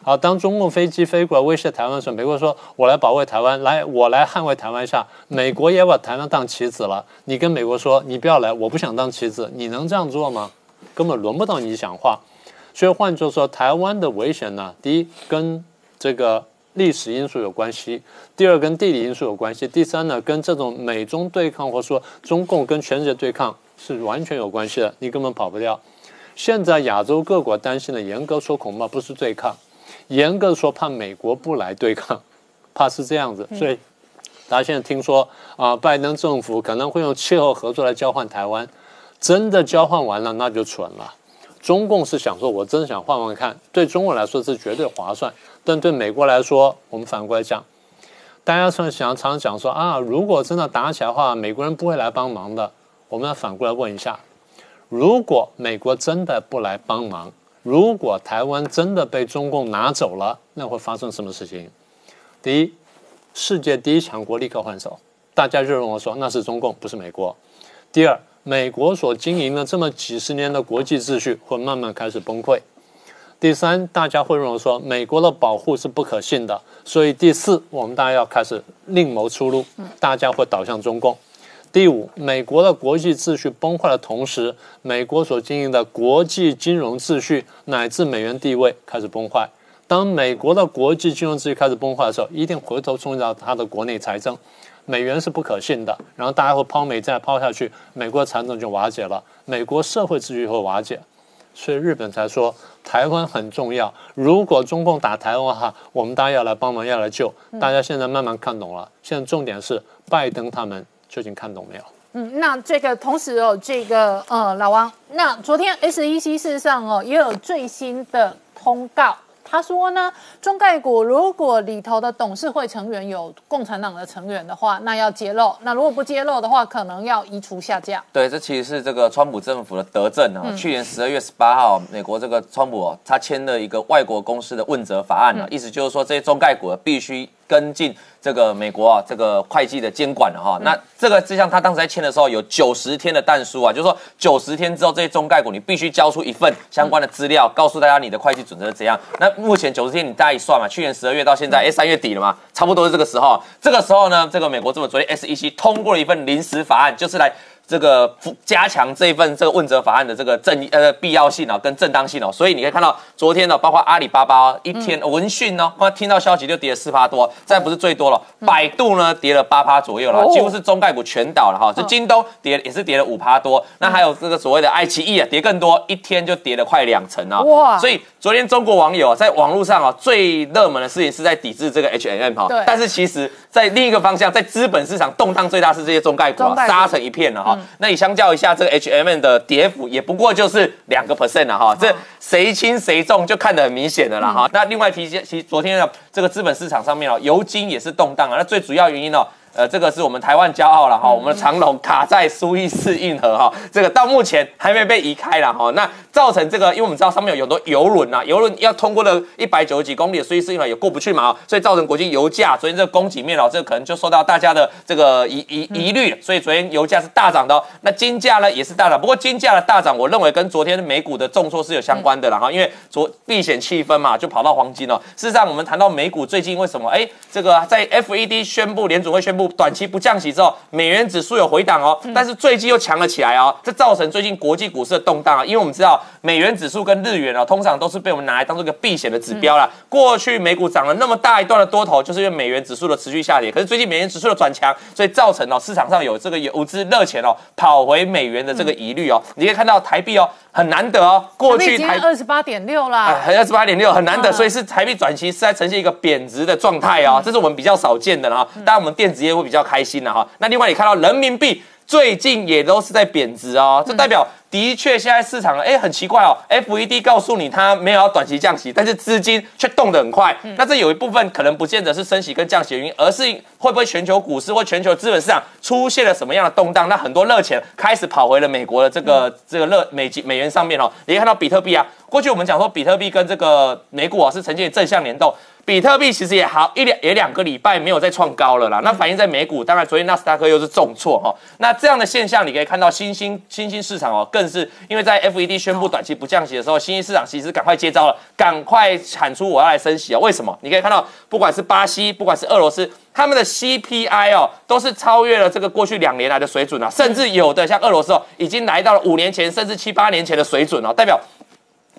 好，当中共飞机飞过来威胁台湾的时候，美国说：“我来保卫台湾，来，我来捍卫台湾。”下，美国也把台湾当棋子了。你跟美国说：“你不要来，我不想当棋子。”你能这样做吗？根本轮不到你讲话。所以换句话说，台湾的危险呢，第一跟这个历史因素有关系，第二跟地理因素有关系，第三呢跟这种美中对抗或说中共跟全世界对抗是完全有关系的。你根本跑不掉。现在亚洲各国担心的，严格说恐怕不是对抗。严格说，怕美国不来对抗，怕是这样子，所以大家现在听说啊，拜登政府可能会用气候合作来交换台湾，真的交换完了那就蠢了。中共是想说，我真的想换换看，对中国来说是绝对划算，但对美国来说，我们反过来讲，大家常想常讲说啊，如果真的打起来的话，美国人不会来帮忙的。我们要反过来问一下，如果美国真的不来帮忙？如果台湾真的被中共拿走了，那会发生什么事情？第一，世界第一强国立刻换手，大家就认为说那是中共，不是美国。第二，美国所经营的这么几十年的国际秩序会慢慢开始崩溃。第三，大家会认为说美国的保护是不可信的，所以第四，我们大家要开始另谋出路，大家会倒向中共。第五，美国的国际秩序崩坏的同时，美国所经营的国际金融秩序乃至美元地位开始崩坏。当美国的国际金融秩序开始崩坏的时候，一定回头冲击到它的国内财政，美元是不可信的。然后大家会抛美债抛下去，美国财政就瓦解了，美国社会秩序会瓦解。所以日本才说台湾很重要。如果中共打台湾的话，我们大家要来帮忙，要来救。大家现在慢慢看懂了。现在重点是拜登他们。究竟看懂没有？嗯，那这个同时哦，这个呃，老王，那昨天 SEC 事实上哦也有最新的通告。他说呢，中概股如果里头的董事会成员有共产党的成员的话，那要揭露；那如果不揭露的话，可能要移除下架。对，这其实是这个川普政府的德政啊。去年十二月十八号，美国这个川普他签了一个外国公司的问责法案啊，意思就是说这些中概股必须跟进。这个美国啊，这个会计的监管哈，那这个就像他当时在签的时候有九十天的弹书啊，就是说九十天之后这些中概股你必须交出一份相关的资料，告诉大家你的会计准则是怎样。那目前九十天你大家一算嘛，去年十二月到现在，哎，三月底了嘛，差不多是这个时候。这个时候呢，这个美国政府昨天 SEC 通过了一份临时法案，就是来。这个加强这一份这个问责法案的这个正呃必要性啊，跟正当性哦，所以你可以看到昨天呢，包括阿里巴巴一天闻讯呢，光听到消息就跌了四趴多，再不是最多了，百度呢跌了八趴左右了，几乎是中概股全倒了哈，这京东跌也是跌了五趴多，那还有这个所谓的爱奇艺啊，跌更多，一天就跌了快两成啊，哇！所以昨天中国网友啊在网络上啊，最热门的事情是在抵制这个 H M M 哈，但是其实在另一个方向，在资本市场动荡最大是这些中概股啊，杀成一片了哈。那你相较一下这个 H M N 的跌幅，也不过就是两个 percent 了哈，这谁轻谁重就看得很明显的了哈。那另外提其实昨天的这个资本市场上面哦，油金也是动荡啊，那最主要原因哦。呃，这个是我们台湾骄傲了哈，我们的长龙卡在苏伊士运河哈，这个到目前还没被移开了哈。那造成这个，因为我们知道上面有很多游轮呐，游轮要通过了一百九十几公里的苏伊士运河也过不去嘛，所以造成国际油价昨天这个供给面哦，这个可能就受到大家的这个疑疑疑虑，所以昨天油价是大涨的哦。那金价呢也是大涨，不过金价的大涨，我认为跟昨天美股的重挫是有相关的了哈，因为昨避险气氛嘛，就跑到黄金了。事实上，我们谈到美股最近为什么哎，这个在 FED 宣布联储会宣布短期不降息之后，美元指数有回档哦，但是最近又强了起来哦，这造成最近国际股市的动荡啊。因为我们知道美元指数跟日元哦，通常都是被我们拿来当做一个避险的指标啦。过去美股涨了那么大一段的多头，就是因为美元指数的持续下跌。可是最近美元指数的转强，所以造成哦市场上有这个游资热钱哦跑回美元的这个疑虑哦。你可以看到台币哦很难得哦，过去台二十八点六啦，二十八点六很难得，所以是台币转型是在呈现一个贬值的状态哦，这是我们比较少见的哈。当然我们电子业会比较开心了哈。那另外你看到人民币最近也都是在贬值哦，这代表的确现在市场哎很奇怪哦，FED 告诉你它没有要短期降息，但是资金却动得很快。那这有一部分可能不见得是升息跟降息的原因，而是会不会全球股市或全球资本市场出现了什么样的动荡？那很多热钱开始跑回了美国的这个这个热美金美元上面哦。你可以看到比特币啊，过去我们讲说比特币跟这个美股啊是呈现正向联动。比特币其实也好一两也两个礼拜没有再创高了啦，那反映在美股，当然昨天纳斯达克又是重挫哈。那这样的现象，你可以看到新兴新兴市场哦，更是因为在 FED 宣布短期不降息的时候，新兴市场其实赶快接招了，赶快喊出我要来升息啊！为什么？你可以看到，不管是巴西，不管是俄罗斯，他们的 CPI 哦，都是超越了这个过去两年来的水准啊，甚至有的像俄罗斯哦，已经来到了五年前甚至七八年前的水准哦，代表。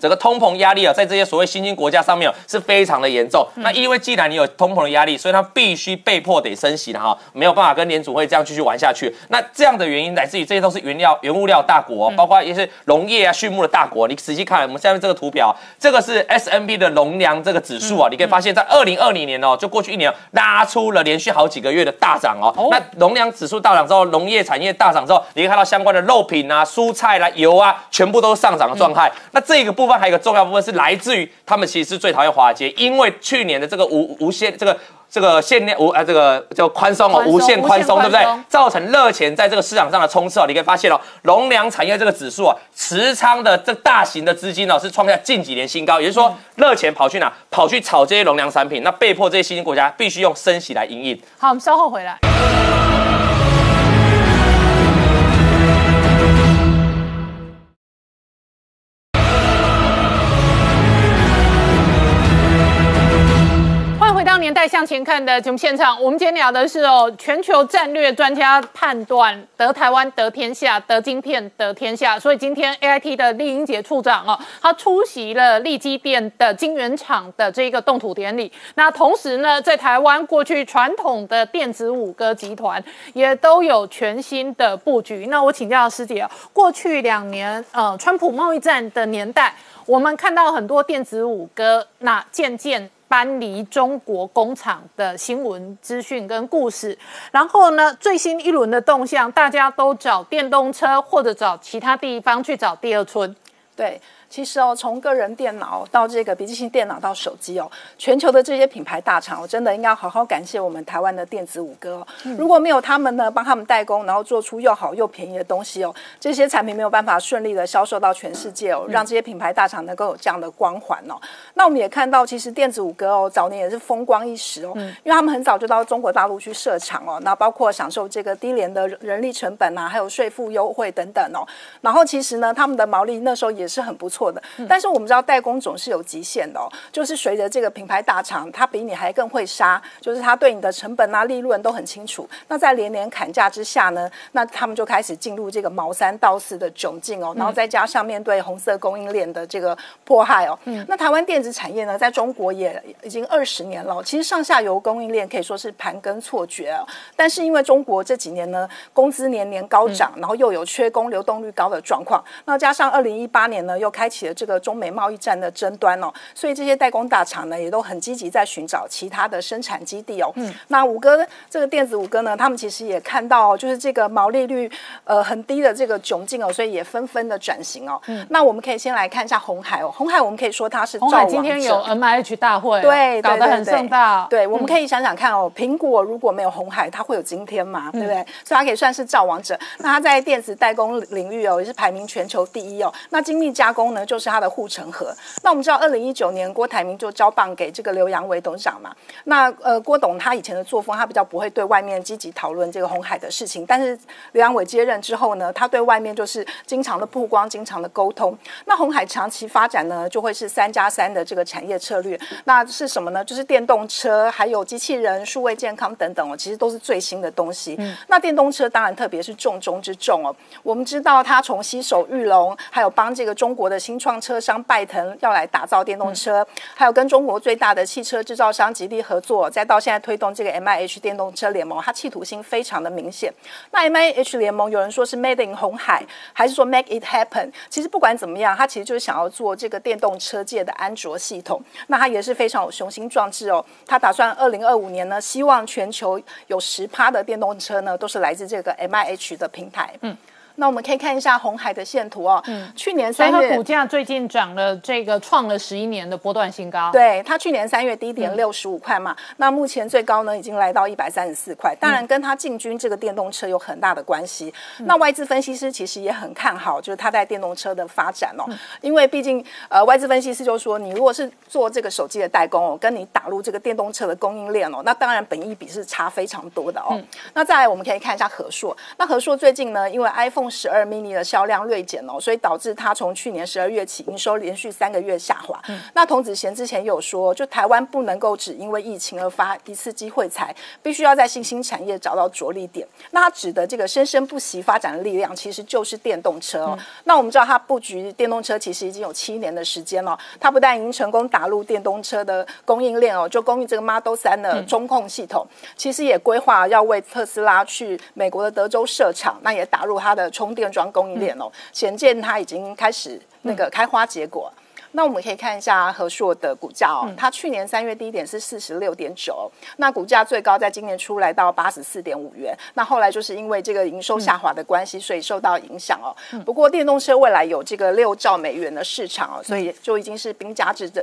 整个通膨压力啊，在这些所谓新兴国家上面是非常的严重。那因为既然你有通膨的压力，所以它必须被迫得升息了哈，没有办法跟联储会这样继续玩下去。那这样的原因来自于这些都是原料、原物料大国，包括一些农业啊、畜牧的大国。你仔细看我们下面这个图表，这个是 SNB 的农粮这个指数啊，你可以发现，在二零二零年哦，就过去一年拉出了连续好几个月的大涨哦。那农粮指数大涨之后，农业产业大涨之后，你可以看到相关的肉品啊、蔬菜啦、油啊，全部都是上涨的状态。那这个部分。还有一个重要部分是来自于他们其实是最讨厌华尔街，因为去年的这个无无限这个这个限量无啊这个叫宽松哦，无限宽松对不对？造成热钱在这个市场上的冲刺哦，你可以发现哦，农粮产业这个指数啊，持仓的这大型的资金哦是创下近几年新高，也就是说热钱跑去哪？跑去炒这些农粮产品，那被迫这些新兴国家必须用升息来应应。好，我们稍后回来。年代向前看的节目现场，我们今天聊的是哦，全球战略专家判断得台湾得天下，得晶片得天下。所以今天 A I T 的丽英杰处长哦，他出席了立基电的晶圆厂的这个动土典礼。那同时呢，在台湾过去传统的电子五哥集团也都有全新的布局。那我请教师姐，过去两年呃，川普贸易战的年代，我们看到很多电子五哥那渐渐。搬离中国工厂的新闻资讯跟故事，然后呢，最新一轮的动向，大家都找电动车或者找其他地方去找第二春，对。其实哦，从个人电脑到这个笔记型电脑到手机哦，全球的这些品牌大厂，我真的应该好好感谢我们台湾的电子五哥哦。如果没有他们呢，帮他们代工，然后做出又好又便宜的东西哦，这些产品没有办法顺利的销售到全世界哦，让这些品牌大厂能够有这样的光环哦。那我们也看到，其实电子五哥哦，早年也是风光一时哦，因为他们很早就到中国大陆去设厂哦，那包括享受这个低廉的人力成本啊，还有税负优惠等等哦。然后其实呢，他们的毛利那时候也是很不错。错的，但是我们知道代工总是有极限的哦，就是随着这个品牌大厂，它比你还更会杀，就是它对你的成本啊、利润都很清楚。那在连连砍价之下呢，那他们就开始进入这个毛三到四的窘境哦，然后再加上面对红色供应链的这个迫害哦，那台湾电子产业呢，在中国也已经二十年了，其实上下游供应链可以说是盘根错节哦。但是因为中国这几年呢，工资年年高涨，然后又有缺工、流动率高的状况，那加上二零一八年呢，又开启了这个中美贸易战的争端哦，所以这些代工大厂呢也都很积极在寻找其他的生产基地哦。嗯，那五哥这个电子五哥呢，他们其实也看到、哦、就是这个毛利率呃很低的这个窘境哦，所以也纷纷的转型哦。嗯，那我们可以先来看一下红海哦，红海我们可以说它是红海造王今天有 M I H 大会，对，搞得很盛大。对，我们可以想想看哦，苹果如果没有红海，它会有今天吗？对不对？所以它可以算是造王者。那它在电子代工领域哦，也是排名全球第一哦。那精密加工呢，就是它的护城河。那我们知道，二零一九年郭台铭就交棒给这个刘扬伟董事长嘛。那呃，郭董他以前的作风，他比较不会对外面积极讨论这个红海的事情。但是刘扬伟接任之后呢，他对外面就是经常的曝光，经常的沟通。那红海长期发展呢，就会是三加三的这个产业策略。那是什么呢？就是电动车，还有机器人、数位健康等等哦，其实都是最新的东西。那电动车当然特别是重中之重哦。我们知道他从携手玉龙，还有帮这个中国的新创车商拜腾要来打造电动车，还有跟中国最大的汽车制造商吉利合作，再到现在推动这个 M I H 电动车联盟，它企图心非常的明显。那 M I H 联盟有人说是 Made in 红海，还是说 Make it happen？其实不管怎么样，它其实就是想要做这个电动车界的安卓系统。那它也是非常有雄心壮志哦。它打算二零二五年呢，希望全球有十趴的电动车呢，都是来自这个 M I H 的平台。嗯。那我们可以看一下红海的线图哦。嗯，去年三月股价最近涨了，这个创了十一年的波段新高。，对，它去年三月低点六十五块嘛，那目前最高呢已经来到一百三十四块，当然跟它进军这个电动车有很大的关系。那外资分析师其实也很看好，就是它在电动车的发展哦，因为毕竟呃外资分析师就说，你如果是做这个手机的代工哦，跟你打入这个电动车的供应链哦，那当然本益比是差非常多的哦。那再来我们可以看一下和硕，那和硕最近呢，因为 iPhone 十二 mini 的销量锐减哦，所以导致它从去年十二月起营收连续三个月下滑。那童子贤之前有说，就台湾不能够只因为疫情而发一次机会财，必须要在新兴产业找到着力点。那他指的这个生生不息发展的力量，其实就是电动车哦。那我们知道它布局电动车其实已经有七年的时间了，它不但已经成功打入电动车的供应链哦，就供应这个 Model 三的中控系统，其实也规划要为特斯拉去美国的德州设厂，那也打入它的充电桩供应链哦，显见它已经开始那个开花结果。那我们可以看一下和硕的股价哦，它去年三月低点是四十六点九，那股价最高在今年初来到八十四点五元，那后来就是因为这个营收下滑的关系，所以受到影响哦。不过电动车未来有这个六兆美元的市场哦，所以就已经是兵家之争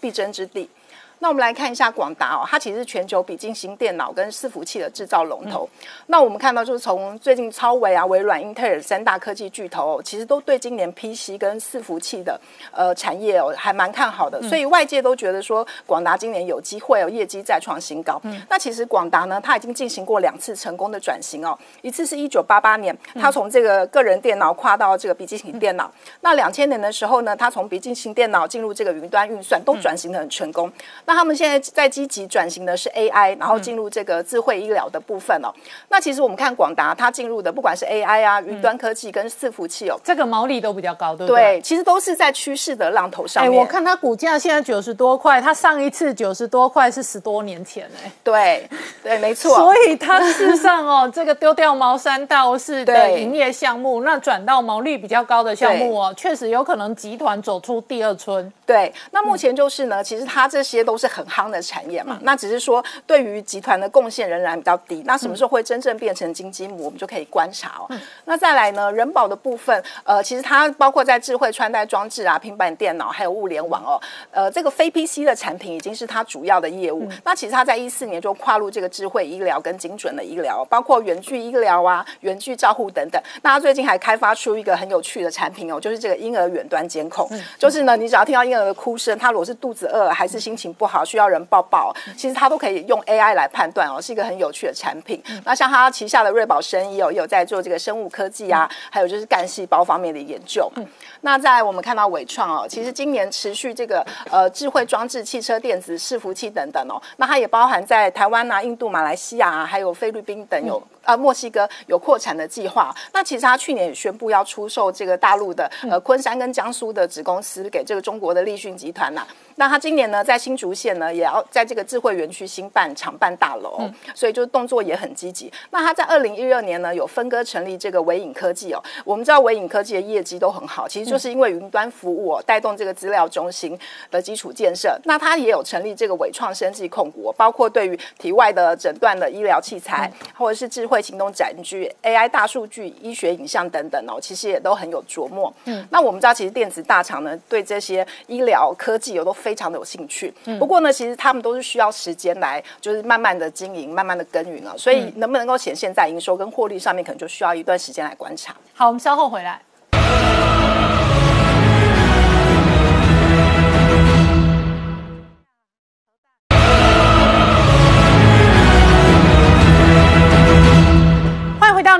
必争之地。那我们来看一下广达哦，它其实是全球笔记型电脑跟伺服器的制造龙头。那我们看到就是从最近超微啊、微软、英特尔三大科技巨头、哦，其实都对今年 PC 跟伺服器的呃产业哦还蛮看好的，所以外界都觉得说广达今年有机会哦，业绩再创新高。那其实广达呢，它已经进行过两次成功的转型哦，一次是一九八八年，它从这个个人电脑跨到这个笔记型电脑。那两千年的时候呢，它从笔记型电脑进入这个云端运算，都转型的很成功。那他们现在在积极转型的是 AI，然后进入这个智慧医疗的部分哦。那其实我们看广达，它进入的不管是 AI 啊、云端科技跟伺服器哦，这个毛利都比较高，对不对？对，其实都是在趋势的浪头上哎，我看它股价现在九十多块，它上一次九十多块是十多年前哎、对对，没错。所以它事实上哦，这个丢掉茅山道士的对营业项目，那转到毛利比较高的项目哦，确实有可能集团走出第二春。对，那目前就是呢，其实它这些都是很夯的产业嘛，那只是说对于集团的贡献仍然比较低。那什么时候会真正变成金鸡母，我们就可以观察哦。那再来呢，人保的部分，呃，其实它包括在智慧穿戴装置啊、平板电脑还有物联网哦，呃，这个非 PC 的产品已经是它主要的业务。那其实它在一四年就跨入这个智慧医疗跟精准的医疗，包括远距医疗啊、远距照护等等。那它最近还开发出一个很有趣的产品哦，就是这个婴儿远端监控，就是呢，你只要听到婴儿的哭声，他如果是肚子饿还是心情不好，需要人抱抱，其实它都可以用 AI 来判断哦，是一个很有趣的产品。那像它旗下的瑞宝生医哦，也有在做这个生物科技啊，还有就是干细胞方面的研究。那在我们看到伟创哦，其实今年持续这个呃智慧装置、汽车电子、伺服器等等哦，那它也包含在台湾啊、印度、马来西亚啊，还有菲律宾等有。呃墨西哥有扩产的计划。那其实他去年也宣布要出售这个大陆的呃昆山跟江苏的子公司给这个中国的立讯集团呐、那他今年呢，在新竹县呢，也要在这个智慧园区新办厂办大楼，所以就动作也很积极。那他在二零一二年呢，有分割成立这个微影科技哦。我们知道微影科技的业绩都很好，其实就是因为云端服务哦，带动这个资料中心的基础建设。那他也有成立这个伟创生技控股哦，包括对于体外的诊断的医疗器材，或者是智慧行动展具、AI 大数据、医学影像等等哦，其实也都很有琢磨。嗯，那我们知道，其实电子大厂呢，对这些医疗科技有都非常的有兴趣。不过呢，其实他们都是需要时间来，就是慢慢的经营、慢慢的耕耘了。所以能不能够显现在营收跟获利上面，可能就需要一段时间来观察。好，我们稍后回来。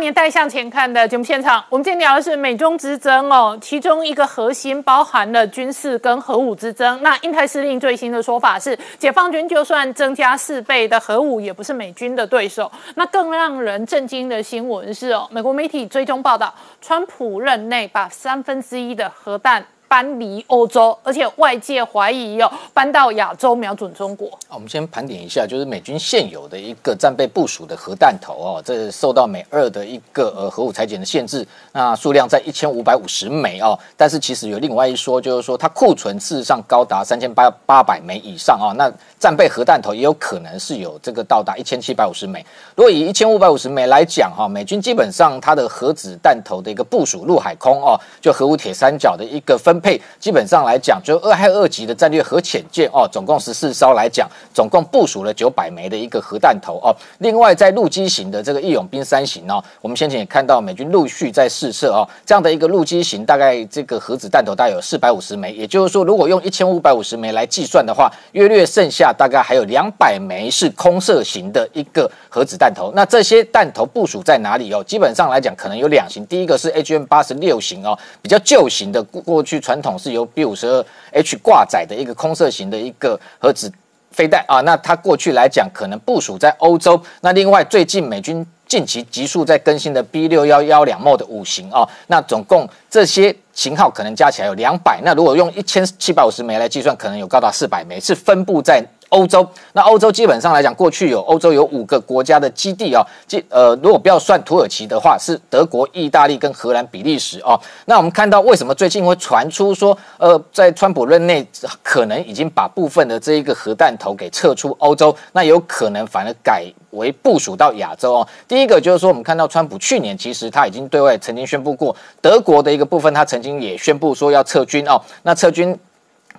年代向前看的节目现场。我们今天聊的是美中之争哦，其中一个核心包含了军事跟核武之争。那印太司令最新的说法是，解放军就算增加四倍的核武，也不是美军的对手。那更让人震惊的新闻是哦，美国媒体追踪报道，川普任内把三分之一的核弹。搬离欧洲，而且外界怀疑哦，搬到亚洲瞄准中国。我们先盘点一下，就是美军现有的一个战备部署的核弹头哦，这受到美二的一个呃核武裁减的限制，那数量在一千五百五十枚哦。但是其实有另外一说，就是说它库存事实上高达三千八八百枚以上哦、那战备核弹头也有可能是有这个到达一千七百五十枚。如果以一千五百五十枚来讲哈、美军基本上它的核子弹头的一个部署陆海空哦，就核武铁三角的一个分配，基本上来讲，就二害二级的战略核潜舰哦，总共十四艘来讲，总共部署了九百枚的一个核弹头哦。另外，在陆基型的这个义勇兵三型哦，我们先前也看到美军陆续在试射哦，这样的一个陆基型，大概这个核子弹头大概有四百五十枚，也就是说，如果用一千五百五十枚来计算的话，约略剩下大概还有两百枚是空射型的一个核子弹头。那这些弹头部署在哪里哦？基本上来讲，可能有两型，第一个是 HM 八十六型哦，比较旧型的，过去传统是由 B 五十二 H 挂载的一个空射型的一个核子飞弹啊，那它过去来讲可能部署在欧洲。那另外最近美军近期急速在更新的 B 六幺幺两 mod 五型啊，那总共这些型号可能加起来有两百。那如果用一千七百五十枚来计算，可能有高达四百枚，是分布在。欧洲，那欧洲基本上来讲，过去有欧洲有五个国家的基地哦，基呃，如果不要算土耳其的话，是德国、意大利跟荷兰、比利时哦。那我们看到为什么最近会传出说，呃，在川普任内可能已经把部分的这一个核弹头给撤出欧洲，那有可能反而改为部署到亚洲哦。第一个就是说，我们看到川普去年其实他已经对外曾经宣布过，德国的一个部分他曾经也宣布说要撤军哦。那撤军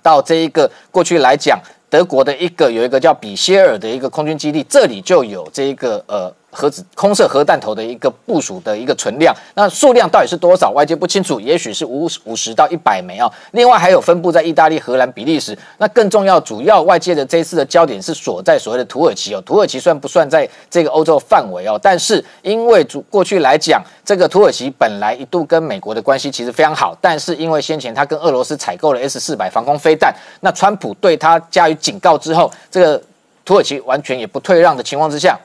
到这一个过去来讲。德国的一个有一个叫比歇尔的一个空军基地，这里就有这一个呃核子空射核弹头的一个部署的一个存量，那数量到底是多少，外界不清楚，也许是五五十到一百枚啊。另外还有分布在意大利、荷兰、比利时。那更重要，主要外界的这一次的焦点是锁在所谓的土耳其哦。土耳其算不算在这个欧洲范围哦？但是因为主过去来讲，这个土耳其本来一度跟美国的关系其实非常好，但是因为先前他跟俄罗斯采购了 S 四百防空飞弹，那川普对他加以警告之后，这个土耳其完全也不退让的情况之下。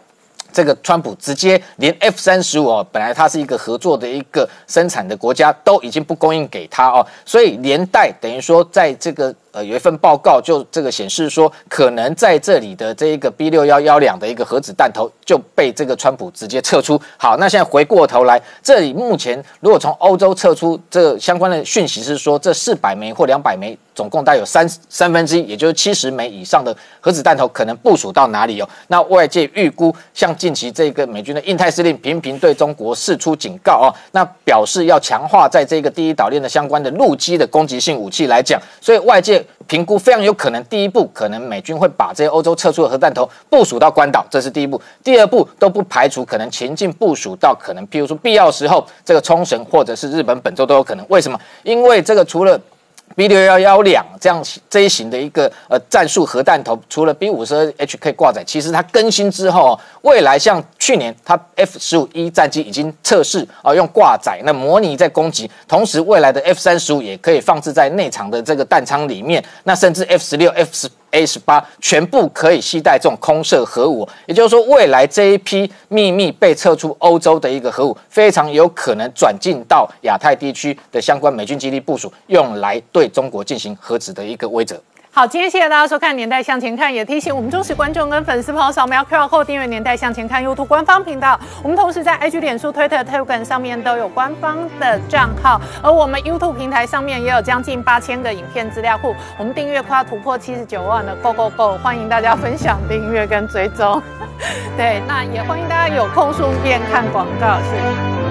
这个川普直接连 F 三十五哦，本来它是一个合作的一个生产的国家，都已经不供应给他哦，所以连带等于说，在这个呃有一份报告就这个显示说，可能在这里的这一个 B 六幺幺两的一个核子弹头就被这个川普直接撤出。好，那现在回过头来，这里目前如果从欧洲撤出这相关的讯息是说，这四百枚或两百枚。总共大概有三三分之一，也就是七十枚以上的核子弹头可能部署到哪里哦？那外界预估，像近期这个美军的印太司令频频对中国释出警告哦，那表示要强化在这个第一岛链的相关的陆基的攻击性武器来讲，所以外界评估非常有可能，第一步可能美军会把这些欧洲撤出的核弹头部署到关岛，这是第一步；第二步都不排除可能前进部署到可能，譬如说必要时候这个冲绳或者是日本本州都有可能。为什么？因为这个除了 B 六幺幺两这样这一型的一个呃战术核弹头，除了 B 五十二 HK 挂载，其实它更新之后，未来像去年它 F 十五一战机已经测试啊用挂载，那模拟在攻击，同时未来的 F 三十五也可以放置在内场的这个弹仓里面，那甚至 F 十六 F 十 A 十八全部可以携带这种空射核武，也就是说，未来这一批秘密被撤出欧洲的一个核武，非常有可能转进到亚太地区的相关美军基地部署，用来对中国进行核子的一个威慑。好，今天谢谢大家收看《年代向前看》，也提醒我们忠实观众跟粉丝朋友扫描 QR Code 订阅《年代向前看》YouTube 官方频道。我们同时在 IG、脸书、Twitter、Telegram 上面都有官方的账号，而我们 YouTube 平台上面也有将近八千个影片资料库。我们订阅快要突破七十九万了，Go Go Go！欢迎大家分享、订阅跟追踪。对，那也欢迎大家有空顺便看广告，谢